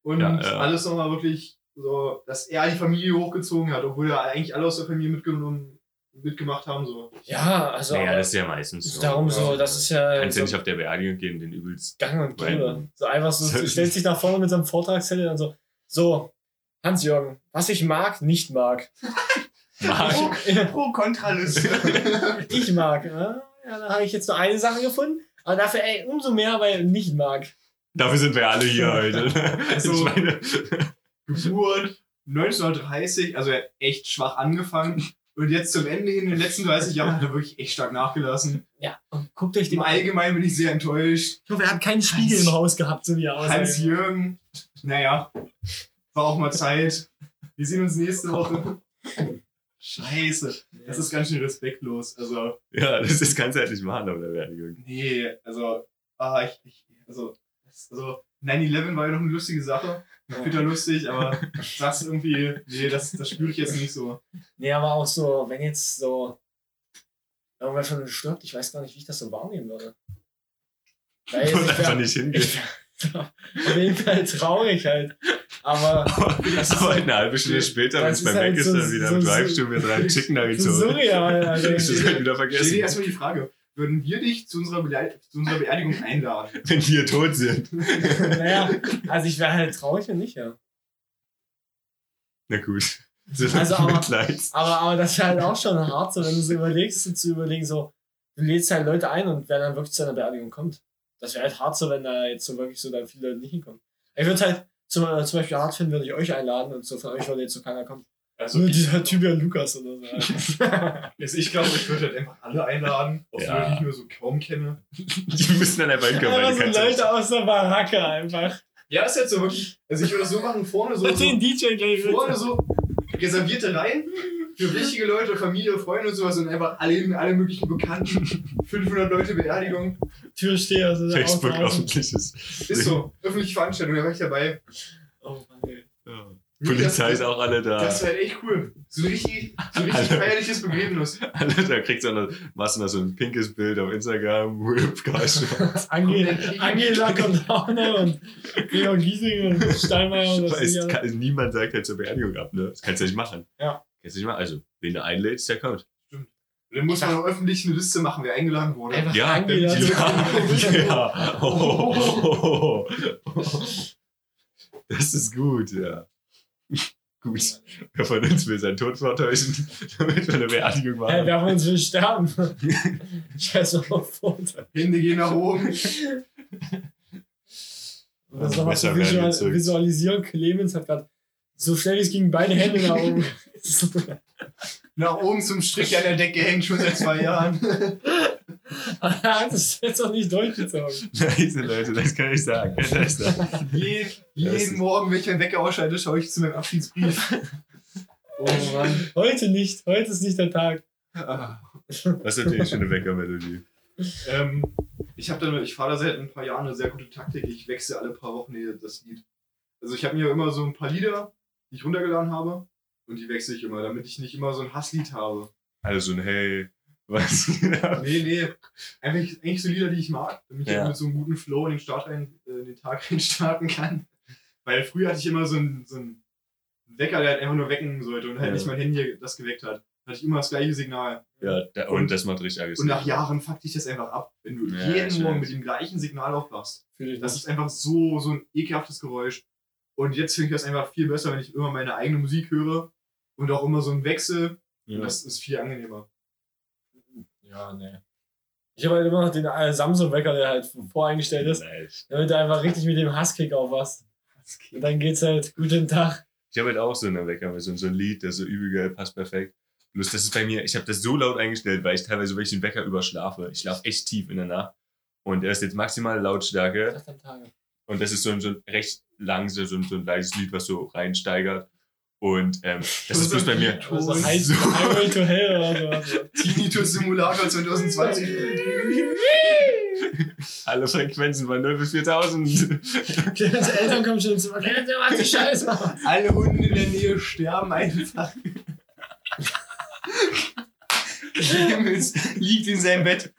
Und Ja, ja. alles nochmal wirklich so, dass er die Familie hochgezogen hat, obwohl er eigentlich alle aus der Familie mitgenommen, mitgemacht haben. So. Ja, also. Naja, das ist ja meistens so. Darum so, das ist ja. Kannst so ja nicht auf der Beerdigung gehen, den übelst. Gang und Gäbe. So einfach so, du stellst dich nach vorne mit so einem Vortragszettel und so. So, Hans-Jürgen, was ich mag, nicht mag. Mag. Pro Kontraliste. ich mag. Ja, ja da habe ich jetzt nur eine Sache gefunden. Aber dafür, ey, umso mehr, weil ich nicht mag. Dafür sind wir alle hier heute. Also- ich meine, Geburt 1930, also er hat echt schwach angefangen. Und jetzt zum Ende hin, in den letzten 30 Jahren, hat er wirklich echt stark nachgelassen. Ja, und guckt euch den Im Allgemeinen bin ich sehr enttäuscht. Ich hoffe, er hat keinen Spiegel Hans- im Haus gehabt, so wie er aussah. Hans-Jürgen, naja, war auch mal Zeit. Wir sehen uns nächste Woche. Scheiße, das ist ganz schön respektlos. Also, ja, das ist kannst du halt nicht machen auf der Beerdigung. nee, also, ah, ich, ich also, also 9-11 war ja noch eine lustige Sache. Bitter lustig, aber sagst irgendwie, nee, das, das spüre ich jetzt nicht so. Nee, aber auch so, wenn jetzt so irgendwer uns stirbt, ich weiß gar nicht, wie ich das so wahrnehmen würde. Weil Ich ich einfach wär, nicht hingehen. ich wär auf jeden Fall traurig halt. Aber das ist Aber halt- eine halbe Stunde später, wenn das es beim ist halt Mac ist, so- dann wieder so- im so- Drive-Stuhl mir drei Chicken so Nuggets holen. surreal. Also, Das ist halt wieder Stell dir vergessen. erstmal die Frage, würden wir dich zu unserer, Beerdi- zu unserer Beerdigung einladen? Wenn wir tot sind. naja, also ich wäre halt traurig, wenn nicht, ja. Na gut. So Also, aber- Mitleid. Aber, aber das ist halt auch schon hart, so wenn du so überlegst, zu überlegen, so, du lädst halt Leute ein und wer dann wirklich zu einer Beerdigung kommt. Das wäre halt hart so, wenn da jetzt so wirklich so dann viele Leute nicht hinkommen. Ich würde halt zum, äh, zum Beispiel hart finden, würde ich euch einladen und so von euch würde jetzt so keiner kommen. Also, Nur ich, dieser Typ ja Lukas oder so. also ich glaube, ich würde halt einfach alle einladen, auch Ja. wenn ich nur so kaum kenne. Die müssen dann einfach hinkommen, du so Leute aus der Baracke einfach. Ja, ist jetzt so wirklich. Also ich würde das so machen, vorne so, den so, DJ gleich vorne so reservierte Reihen für wichtige Leute, Familie, Freunde und sowas und einfach alle, alle möglichen Bekannten. 500 Leute Beerdigung. Türsteher. So Facebook öffentliches. Ist so. Öffentliche Veranstaltung, da war ich dabei. Oh Polizei ist auch alle da. Das wäre echt cool. So richtig, so richtig Alle. feierliches Begräbnis. Alle da kriegst du noch, machst du noch so ein pinkes Bild auf Instagram. Whip. Angela, Angela kommt auch noch und Georg Giesing und Steinmeier und das kann, niemand sagt halt zur Beerdigung ab, ne? Das kannst du nicht machen. Ja. Kannst du nicht machen. Also, wen du einlädst, der kommt. Und dann muss man auch öffentlich eine Liste machen, wer eingeladen wurde. Einfach Ja, Angela. ja, ja. Oh, oh, oh. Das ist gut, ja. Gut. Wer von uns will seinen Tod vortäuschen, damit wir eine Beerdigung machen? Hey, wer von uns will sterben? Scheiß auf Foto. Hände gehen nach oben. Und das Also werden visual gezückt. visualisieren. Clemens hat gerade so schnell wie es ging beide Hände nach oben. Nach oben zum Strich an der Decke hängt schon seit zwei Jahren. hat es jetzt auch nicht durchgezogen. Nice, Leute, das kann ich sagen. Euch sagen. Je, Das jeden ist- Morgen, wenn ich meinen Wecker ausschalte, schaue ich zu meinem Abschiedsbrief. Oh Mann. Heute nicht. Heute ist nicht der Tag. Ah. Was ist natürlich für eine Weckermelodie? Ähm, ich habe da, ich fahre da seit ein paar Jahren eine sehr gute Taktik. Ich wechsle alle paar Wochen die- das Lied. Also ich habe mir immer so ein paar Lieder, die ich runtergeladen habe, und die wechsle ich immer, damit ich nicht immer so ein Hasslied habe. Also so ein Hey, was? Nee, nee. Eigentlich, eigentlich so Lieder, die ich mag, damit ich Ja. mit so einem guten Flow in den, Start rein, äh, in den Tag rein starten kann. Weil früher hatte ich immer so einen, so einen Wecker, der halt einfach nur wecken sollte und halt Ja. nicht mein Handy das geweckt hat. Da hatte ich immer das gleiche Signal. ja, da, und, Und- das macht richtig aggressiv. Und nach Jahren fuckt dich das einfach ab, wenn du Ja, jeden Morgen mit dem gleichen Signal aufwachst. Das nicht. ist einfach so, so ein ekelhaftes Geräusch. Und jetzt finde ich das einfach viel besser, wenn ich immer meine eigene Musik höre und auch immer so einen Wechsel. ja. Und das ist viel angenehmer. Ja, nee. Ich habe halt immer noch den äh, Samsung-Wecker, der halt voreingestellt ist, Nice. damit du einfach richtig mit dem Husskick aufwachst. Und dann geht's halt guten Tag. Ich habe halt auch so einen Wecker, so, so ein Lied, das so übel geil passt perfekt. Bloß das ist bei mir, ich habe das so laut eingestellt, weil ich teilweise wirklich den Wecker überschlafe. Ich schlafe echt tief in der Nacht. Und er ist jetzt maximale Lautstärke. Acht am Tage. Und das ist so ein, so ein recht langsames, so ein, so ein leises Lied, was so reinsteigert. Und ähm, das ist bloß bei mir. Also heißt so- Highway to Hell oder so. Tinnitus Simulator 2020. Alle Frequenzen von 0 bis 4000. Clemens Eltern kommen schon ins Zimmer. Clemens, was die Scheiße. Alle Hunde in der Nähe sterben einfach. Clemens liegt in seinem Bett.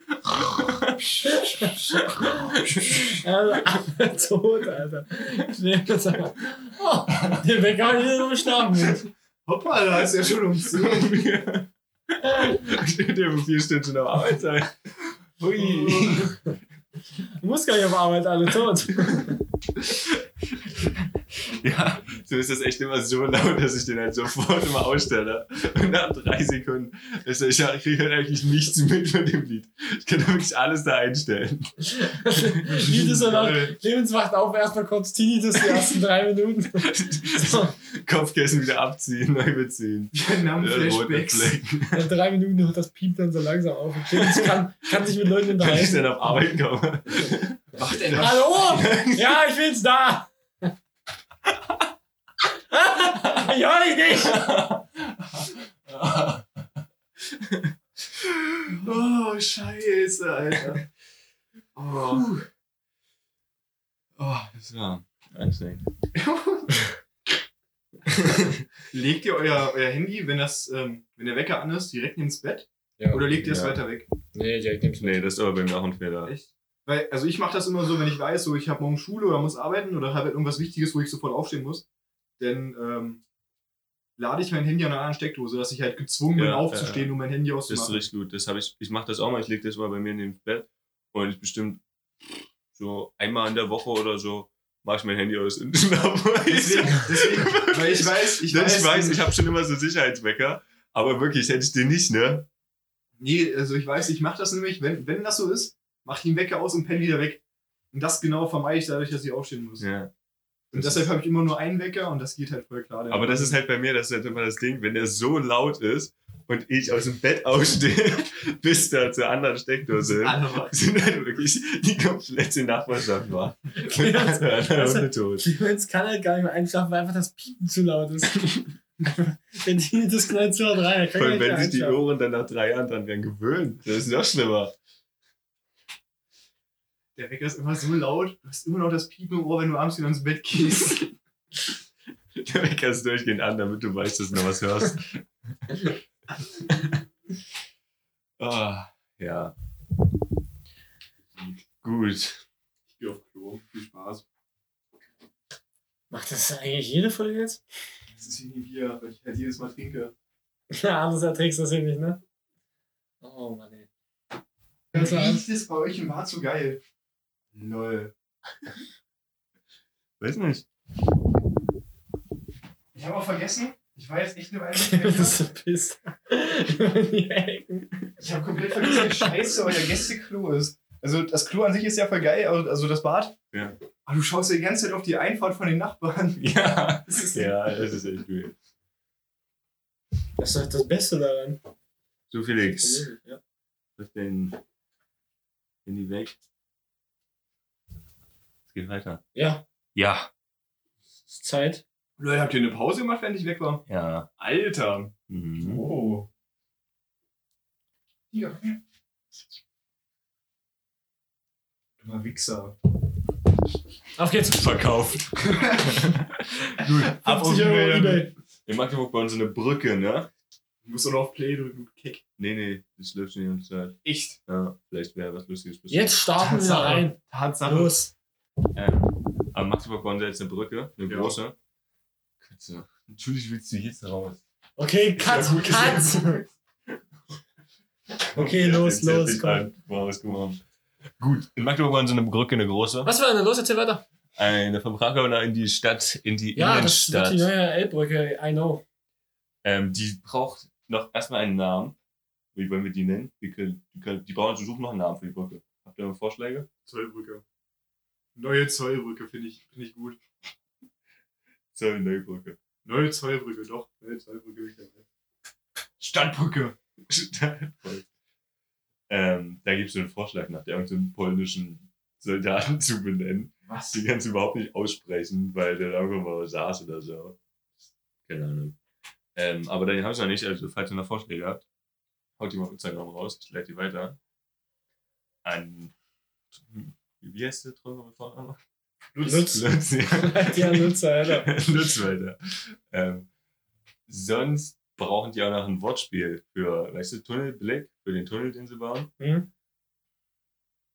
Alle tot, Alter. Clemens, Alter. Oh, Der Wecker hat nicht nur schlafen. Hoppa, da ist ja schon um 10. Steht ja vier Stunden auf Arbeit sein. Hui. Du musst gar nicht auf Arbeit, alle tot. Ja, so ist das echt immer so laut, dass ich den halt sofort immer ausstelle. Und nach drei Sekunden ist ich, ich kriege halt eigentlich nichts mit von dem Lied. Ich kann wirklich alles da einstellen. Lied ist so laut. Clemens wacht auf, erstmal kurz Tinnitus die ersten drei Minuten. So, Kopfkissen wieder abziehen, neu beziehen. Rote Flashbacks. Nach drei Minuten hört das Piept dann so langsam auf. Und Clemens kann, kann sich mit Leuten Wenn ich dann unterhalten. auf Arbeit komme. Macht er noch? Hallo! Ja, ich bin's da! ja, ich nicht! Oh, scheiße, Alter. Oh. Oh, das war anstrengend. legt ihr euer, euer Handy, wenn, das, ähm, wenn der Wecker an ist, direkt ins Bett? Ja. Oder legt ihr es Ja. weiter weg? Nee, direkt nimm's mit. Nee, das ist aber bei mir auch ein Fehler. Echt? Weil, also ich mache das immer so, wenn ich weiß, so ich habe morgen Schule oder muss arbeiten oder habe halt irgendwas Wichtiges, wo ich sofort aufstehen muss, dann ähm, lade ich mein Handy an einer anderen Steckdose, dass ich halt gezwungen bin Ja, aufzustehen, ja, um mein Handy Das ist auszumachen. richtig gut. Das habe ich, ich mache das auch mal. Ich lege das mal bei mir neben das Bett. Und ich bestimmt so einmal in der Woche oder so mache ich mein Handy aus und schlafe. Deswegen, deswegen, weil ich weiß, ich weiß, ich weiß, ich habe schon immer so Sicherheitswecker. Aber wirklich, hätte ich den nicht, ne? Nee, also ich weiß, ich mache das nämlich, wenn, wenn das so ist, mach ich den Wecker aus und penne wieder weg. Und das genau vermeide ich dadurch, dass ich aufstehen muss. Ja. Und deshalb habe ich immer nur einen Wecker und das geht halt voll klar. Aber das ist halt bei mir, das ist halt immer das Ding, wenn der so laut ist und ich aus dem Bett ausstehe, bis da zur anderen Steckdose sind halt wirklich die komplette Nachbarschaft alle anderen Hunde tot. Clemens kann halt gar nicht mehr einschlafen, weil einfach das Piepen zu laut ist. Laut rein. er kann Vor gar allem, wenn sich die. Ohren dann nach drei Jahren dran werden gewöhnen. Das ist noch schlimmer. Der Wecker ist immer so laut, du hast immer noch das Piepen im Ohr, wenn du abends wieder ins Bett gehst. Der Wecker ist durchgehend an, damit du weißt, dass du noch was hörst. Ah, ja. Gut. Ich gehe auf Klo. Viel Spaß. Macht das eigentlich jede Folge jetzt? Das ist wie ein Bier, weil ich halt jedes Mal trinke. Ja, anders erträgst du das hier nicht, ne? Oh Mann, ey. Das riecht es bei euch im Bad so geil. Lol. Weiß nicht. Ich habe auch vergessen, ich war jetzt echt eine Weile. In die Ecken. Ich habe komplett vergessen, wie scheiße euer Gästeklo ist. Also das Klo an sich ist ja voll geil, also also das Bad. Ja. Aber du schaust ja die ganze Zeit auf die Einfahrt von den Nachbarn. Ja. Das ist Ja, das ist echt gut. Das ist doch das Beste daran. So, Felix. Ja. Was denn? Handy weg. Es geht weiter. ja, Ja. ist Zeit. Leute, habt ihr eine Pause gemacht, wenn ich weg war? Ja. Alter. Mhm. Oh. Ja. Du mal Wichser. Auf geht's. Verkauft. Gut, 50 Euro Ebay. In Magdeburg bauen so eine Brücke, ne? Du musst doch noch auf Play drücken, Kick. Nee, nee, das läuft schon die ganze Zeit. Echt? Ja, vielleicht wäre was Lustiges passiert. Jetzt starten wir rein. Tatsache. Los. Ähm, aber Magdeburg bauen sie jetzt eine Brücke, eine Ja. große. Katze. Natürlich willst du jetzt raus. Okay, cut, Ja, ist ja gut. Okay, Ja, los, los, komm. Wow, was gemacht. Gut, in Magdeburg bauen sie eine Brücke, eine große. Was war denn los? Erzähl weiter. Eine vom Krakauer in die Stadt, in die Ja, das wird Innenstadt. die neue Elbbrücke, I know. Ähm, die braucht noch erstmal einen Namen. Wie wollen wir die nennen? Wir können, die, können, die brauchen, sie suchen noch einen Namen für die Brücke. Habt ihr noch Vorschläge? Zollbrücke. Neue Zollbrücke finde ich, find ich gut. Zoll Neubrücke. Neue Zollbrücke, doch. Neue Zollbrücke. ich dabei. Stadtbrücke. ähm, da gibt es so einen Vorschlag nach, der irgendeinen polnischen Soldaten zu benennen. Was? Die kannst du überhaupt nicht aussprechen, weil der irgendwo mal saß oder so. Keine Ahnung. Ähm, aber den habe ich noch nicht, also falls ihr noch Vorschläge habt, haut die mal auf Instagram raus, ich leite die weiter. An. Wie heißt der Träumer mit Vornamen? Lutz. Lutz, ja. Ja, Nutzer, Alter. Lutz weiter. Ähm, sonst brauchen die auch noch ein Wortspiel für, weißt du, Tunnelblick, für den Tunnel, den sie bauen. Hm?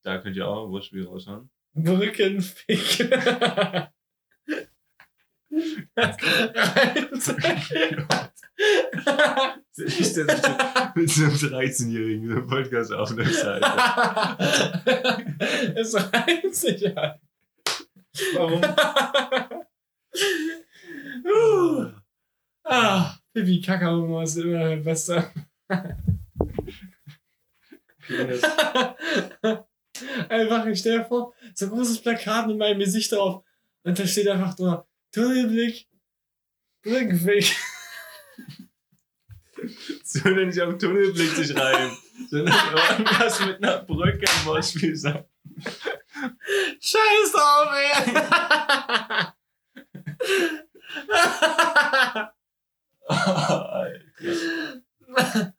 Da könnt ihr auch ein Wortspiel raushauen. Brückenfick. Ich der sich mit so einem 13-Jährigen so Podcast aufnimmt, Es reimt sich halt. Warum? uh. Ah, Pipi Kakao ist immer besser. Einfach, ich stell dir vor, so ein großes Plakat mit meinem Gesicht drauf. Und da steht einfach drüber, Tunnelblick, Brückenblick. So denn nicht auf Tunnelblick sich rein, sondern irgendwas mit einer Brücke im Wortspiel sagen. Scheiß drauf, ey!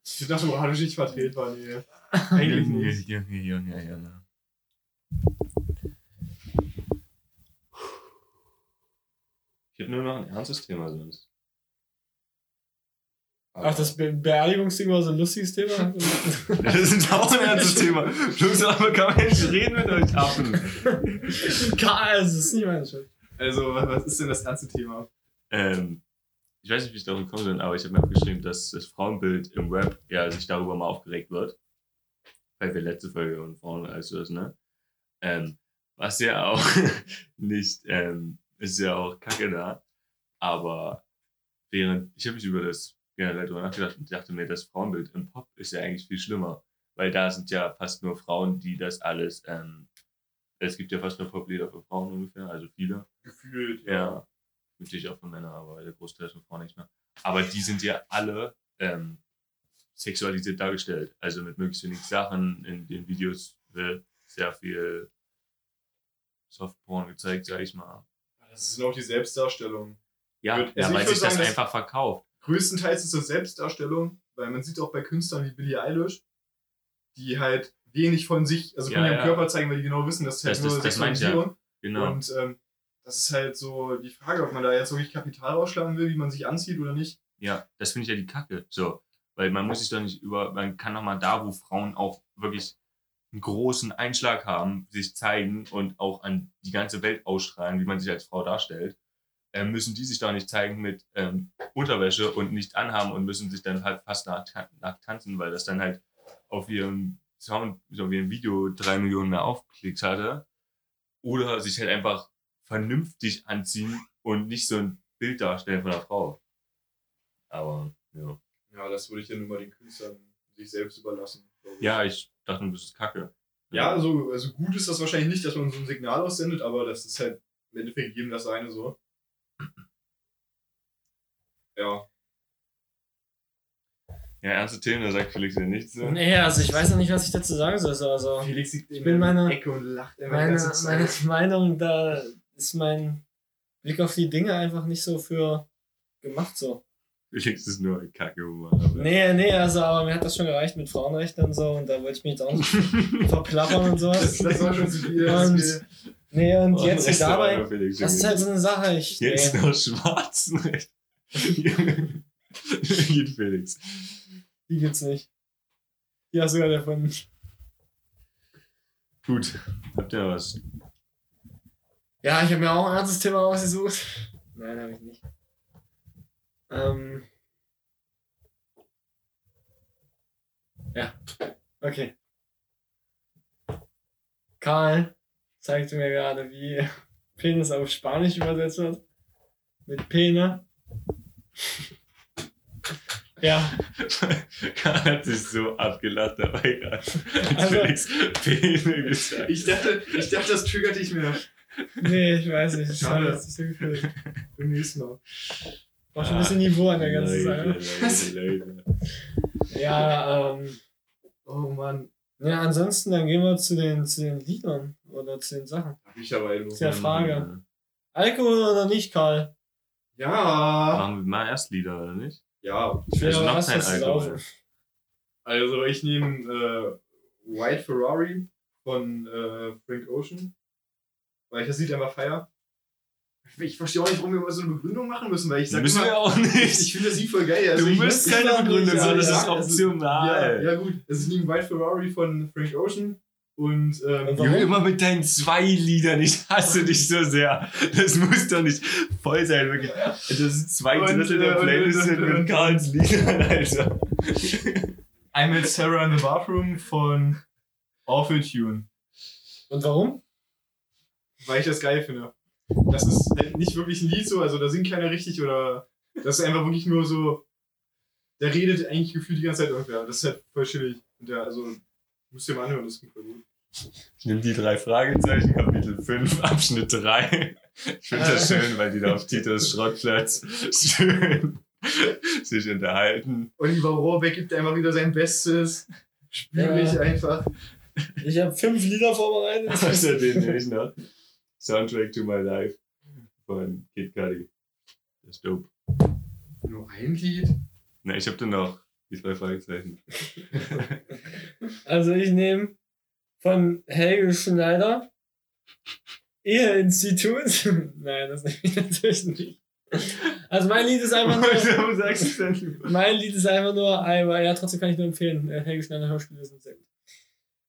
Ich dachte, moralisch nicht vertretbar, nee. Eigentlich nicht. Junge, Junge, Junge. Ich habe nur noch ein ernstes Thema sonst. Ach, das Be Beerdigungsding war so ein lustiges Thema. Das ist auch ein ernstes Thema. Bloß aber kann man nicht reden mit euch Affen. Karl, es ist nicht meine Schuld. Also, was ist denn das ernste Thema? Ähm, ich weiß nicht, wie ich darauf gekommen bin, aber ich habe mir aufgeschrieben, dass das Frauenbild im Web ja sich darüber mal aufgeregt wird. Weil wir letzte Folge und Frauen alles das, ne? Ähm, was ja auch nicht, ähm, ist ja auch kacke da. Aber während, ich habe mich über das generell drüber nachgedacht und dachte mir, das Frauenbild im Pop ist ja eigentlich viel schlimmer. Weil da sind ja fast nur Frauen, die das alles, ähm, es gibt ja fast nur Poplieder für Frauen ungefähr, also viele. Gefühlt, Ja. Natürlich auch von Männern, aber der Großteil ist von Frauen nicht mehr. Aber die sind ja alle ähm, sexualisiert dargestellt. Also mit möglichst wenig Sachen. In den Videos wird sehr viel Softporn gezeigt, sag ich mal. Das ist auch die Selbstdarstellung. Ja, ja also weil sich das sagen, das- einfach verkauft. Größtenteils ist das Selbstdarstellung, weil man sieht auch bei Künstlern wie Billie Eilish, die halt wenig von sich, also von Ja, ihrem ja. Körper zeigen, weil die genau wissen, dass es halt Das- nur das- das ich ja. Sexualisierung. Genau. Und ähm, das ist halt so die Frage, ob man da jetzt wirklich Kapital rausschlagen will, wie man sich anzieht oder nicht. Ja, das finde ich ja die Kacke. So. Weil man muss sich doch nicht über, man kann doch mal da, wo Frauen auch wirklich einen großen Einschlag haben, sich zeigen und auch an die ganze Welt ausstrahlen, wie man sich als Frau darstellt, äh, müssen die sich doch nicht zeigen mit ähm, Unterwäsche und nicht anhaben und müssen sich dann halt fast nackt, nackt tanzen, weil das dann halt auf ihrem Sound, so wie ein Video drei Millionen mehr Aufklicks hatte. Oder sich halt einfach vernünftig anziehen und nicht so ein Bild darstellen von einer Frau. Aber, ja. Ja, das würde ich ja nur mal den Künstlern sich selbst überlassen. ich. Ja, ich dachte, das ist kacke. Ja, also, also gut ist das wahrscheinlich nicht, dass man so ein Signal aussendet, aber das ist halt im Endeffekt jedem das seine so. Ja. Ja, ernste Themen, da sagt Felix ja nichts. So. Nee, also ich weiß noch nicht, was ich dazu sagen soll. so, Also, Felix sieht Ich bin meine- Ecke und lacht immer meine, meine. Meinung, da ist mein Blick auf die Dinge einfach nicht so für gemacht so. Felix ist nur ein Kacke-Humor. aber- Nee, nee, also aber mir hat das schon gereicht mit Frauenrechten und so und da wollte ich mich jetzt auch nicht verplappern und Das, sowas. das war schon zu viel. Und- Das. Nee, und Oh, jetzt dabei, das ist halt so eine Sache. Ich, Jetzt nee, noch schwarzen Recht. Geht Felix. die gibt's nicht. Die hast du gerade erfunden. Gut. Habt ihr was? Ja, ich habe mir auch ein ernstes Thema ausgesucht. Nein, habe ich nicht. Ähm. Ja, okay. Karl zeigte mir gerade, wie Penis auf Spanisch übersetzt wird. Mit Pene. Ja, Karl hat sich so abgelacht dabei gerade. Als Also- Pene gesagt. Ich dachte, ich dachte, das triggert dich mehr. nee, ich weiß nicht. Schade. jetzt nicht so gefühlt. Beim nächsten Mal. War schon ein bisschen Niveau an der ganzen Leute, Sache. Leute, Leute. Ja, ähm. Oh Mann. Ja, ansonsten, dann gehen wir zu den, zu den Liedern oder zu den Sachen. Hab ich aber eben. Tja. Frage. Alkohol oder nicht, Karl? Ja. Machen wir mal erst Lieder, oder nicht? Ja. Ich will Also noch kein Alkohol. Also ich nehme äh, White Ferrari von äh, Frank Ocean. Weil ich das Lied einfach feier. Ich verstehe auch nicht, warum wir immer so eine Begründung machen müssen, weil ich sag Müssen immer, wir auch ich, nicht. ich finde das Lied voll geil. Also Du musst ich, keine Begründung, nicht, so, ja, das ja, ist also- optional. Ja, ja gut. Es ist neben White Ferrari von Frank Ocean Und, ähm, und Junge, immer mit deinen zwei Liedern. Ich hasse dich so sehr. Das muss doch nicht voll sein, wirklich. Das ist zwei Drittel der äh, Playlist sind mit Karls Liedern, Alter. I'm mit Sarah in the Bathroom von Awful Tune. Und warum? Weil ich das geil finde. Das ist halt nicht wirklich ein Lied so, also da singt keiner richtig oder das ist einfach wirklich nur so, der redet eigentlich gefühlt die ganze Zeit irgendwer. Das ist halt voll chillig. Und der, also, müsst ihr mal anhören, das klingt voll gut. Ich nehme die drei Fragezeichen, Kapitel 5, Abschnitt 3. Ich finde das schön, weil die da auf Titus Schrottplatz schön sich unterhalten. Oliver Rohrbeck gibt einfach wieder sein Bestes. Spüre ich einfach. Ich habe fünf Lieder vorbereitet. Was ja den nicht noch? Soundtrack to My Life von Kid Cudi. Das ist dope. Nur ein Lied? Na, ich habe dann noch die drei Fragezeichen. also ich nehme von Helge Schneider Ehe-Institut. Nein, das nehme ich natürlich nicht. Also mein Lied ist einfach nur. mein Lied ist einfach nur, aber ja, trotzdem kann ich nur empfehlen. Äh, Helge Schneider Hörspiele sind sehr gut.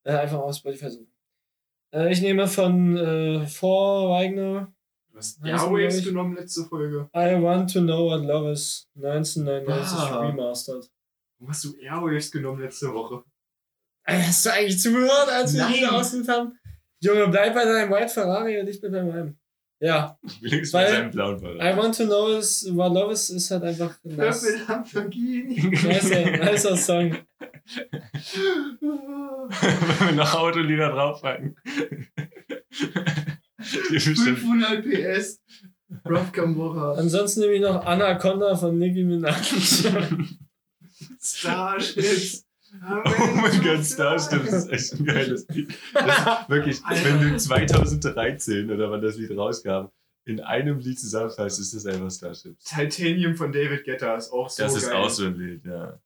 Äh, einfach aus Spotify suchen. Äh, ich nehme von äh, Vor Wagner. Du hast Airwaves genommen letzte Folge. I Want to Know What Love Is 1999 ah. remastered. Warum hast du Airwaves genommen letzte Woche? Hast du eigentlich zugehört, als wir die ausgesucht haben? Junge, bleib bei deinem White Ferrari und ich bin bei meinem. Ja. Wenigstens bei seinem blauen Ferrari. I want to know is, what love is, ist halt einfach ein nice, nicer, nicer Song. Wenn wir noch Autolieder draufpacken. 500 PS. Rough Camorra. Ansonsten nehme ich noch Anaconda von Nicki Minaj. Starships. Oh mein Gott, Starship ist echt ein geiles Lied. wirklich, wenn du 2013 oder wann das Lied rauskam, in einem Lied zusammenfasst, ist das einfach Starship. Titanium von David Guetta ist auch so Das ist geil. auch so ein Lied, ja.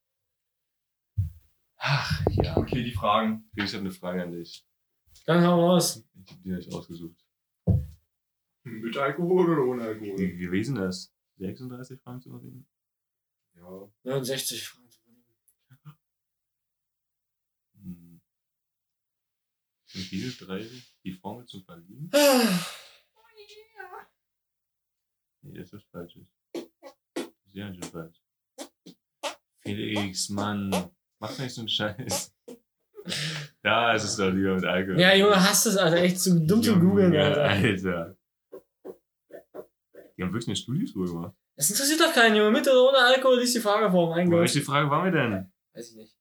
Ach, ja. Okay, die Fragen. Ich habe eine Frage an dich. Dann hau raus. Ich habe die nicht ausgesucht. Mit Alkohol oder ohne Alkohol? Wie gewesen das? 36 Fragen zu verdienen? Ja. 69 Fragen. Sind diese drei die Formel zum Verlieben? nee, das ist falsch. Sehr schön falsch. Felix, Mann, mach nicht so einen Scheiß. Da ist es doch lieber mit Alkohol. Ja, Junge, hast es, Alter. Echt zu dumm zu googeln, Alter. Alter. Die haben wirklich eine Studie drüber gemacht. Das interessiert doch keinen, Junge. Mit oder ohne Alkohol ist die Frage vor, mein Gott. Welche Frage waren wir denn? Weiß ich nicht.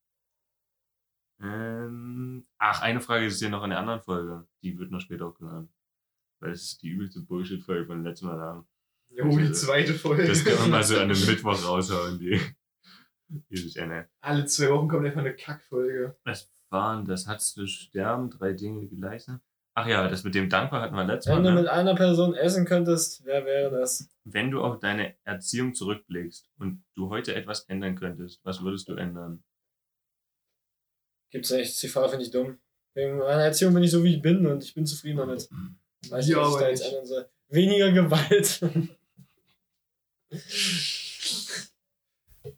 Ähm, ach, eine Frage ist ja noch in der anderen Folge. Die wird noch später auch genannt. Weil es ist die übelste Bullshit-Folge von letztem Mal haben. Jo, die zweite Folge. Das kann man mal so an einem Mittwoch raushauen, die, die sich ändert. Alle zwei Wochen kommt einfach eine Kackfolge. Was waren das? Hattest du sterben, drei Dinge geleistet? Ach ja, das mit dem Dankbar hatten wir letztes Mal. Wenn du ne? mit einer Person essen könntest, wer wäre das? Wenn du auf deine Erziehung zurückblickst und du heute etwas ändern könntest, was würdest du ändern? Gibt's echt. Die Frage finde ich dumm. Wegen meiner Erziehung bin ich so, wie ich bin und ich bin zufrieden damit. Weiß ja, was ich da jetzt. Weniger Gewalt.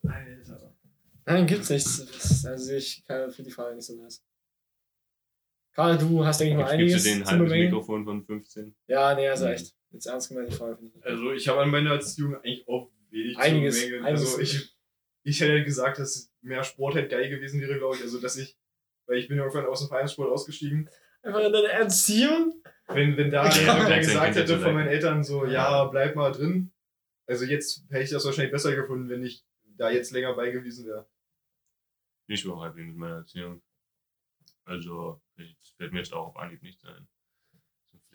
Alter. Nein, gibt's nichts. Also ich kann für die Frage nicht so nice. Karl, du hast, denke ich mal, einiges Gibst du den halbes Mikrofon von 15? Ja, nee, also echt. Jetzt ernst gemeint, die Frage finde ich. Also ich habe an meiner Erziehung eigentlich auch wenig einiges, zu bemängeln. Also ich, ich hätte gesagt, dass mehr Sport halt geil gewesen wäre, glaube ich. Also dass ich weil ich bin irgendwann aus dem Vereinssport ausgestiegen. Einfach in deiner Erziehung? Wenn, wenn da der gesagt hätte von meinen Eltern so, ja, bleib mal drin. Also jetzt hätte ich das wahrscheinlich besser gefunden, wenn ich da jetzt länger bei gewesen wäre. Ich war happy mit meiner Erziehung. Also, das wird mir jetzt auch auf Anhieb nicht sein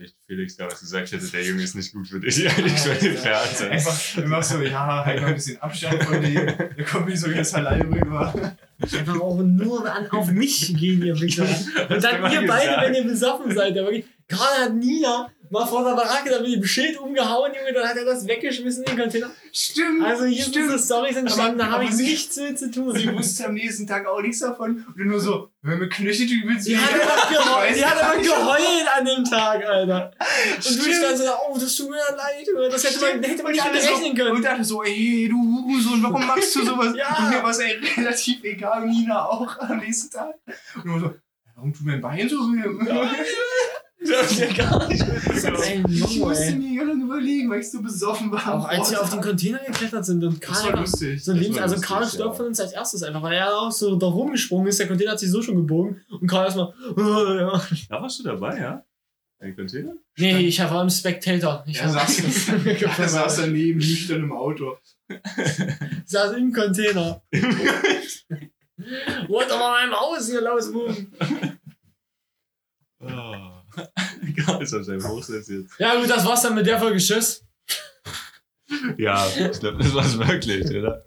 vielleicht Felix da was gesagt hätte, der Junge ist nicht gut für dich. Eigentlich schon entfernt. Einfach immer so, ja, halt mal ein bisschen Abstand von dem. Der kommt nicht so ganz allein rüber. Einfach auch nur an, auf mich gehen, ihr Wichser. Und dann ihr beide, wenn ihr besoffen seid. Aber gerade hat Nina mal vor der Baracke da mit dem Schild umgehauen, Junge, dann hat er das weggeschmissen in den Container. Stimmt. Also hier stimmt. sind so Storys entstanden, da habe ich nichts mit zu tun. Sie wusste am nächsten Tag auch nichts davon. Und nur so, wenn wir knöchelt übelst Die hat aber geheult, die hat aber geheult an dem Tag, Alter. Und stimmt. du standst so, oh, das tut mir leid, das hätte man, hätte man nicht rechnen können. Und dachte so, ey, du Hurensohn, warum machst du sowas? ja. Und mir war es relativ egal, Nina auch am nächsten Tag. Und nur so, Warum tut mein Bein so weh? Das ist ja gar nicht Ey, Ich musste mir lange überlegen, weil ich so besoffen war. Auch als wir auf den Container geklettert sind und Das Karl war lustig. so Das links, war also lustig, Karl ja. stirbt von uns als erstes einfach, weil er auch so da rumgesprungen ist. Der Container hat sich so schon gebogen und Karl erstmal, ja. Da warst du dabei, ja? Ein Container? Nee, ich war im Spectator. Ich Er saß, er saß daneben, nüchtern im Auto. saß im Container. Wollte mal meinem Haus hier losmoven. Oh. Gar ist Hochsitz jetzt. Ja gut, das war's dann mit der Folge. Tschüss. Ja, ich glaube, das war's wirklich, oder?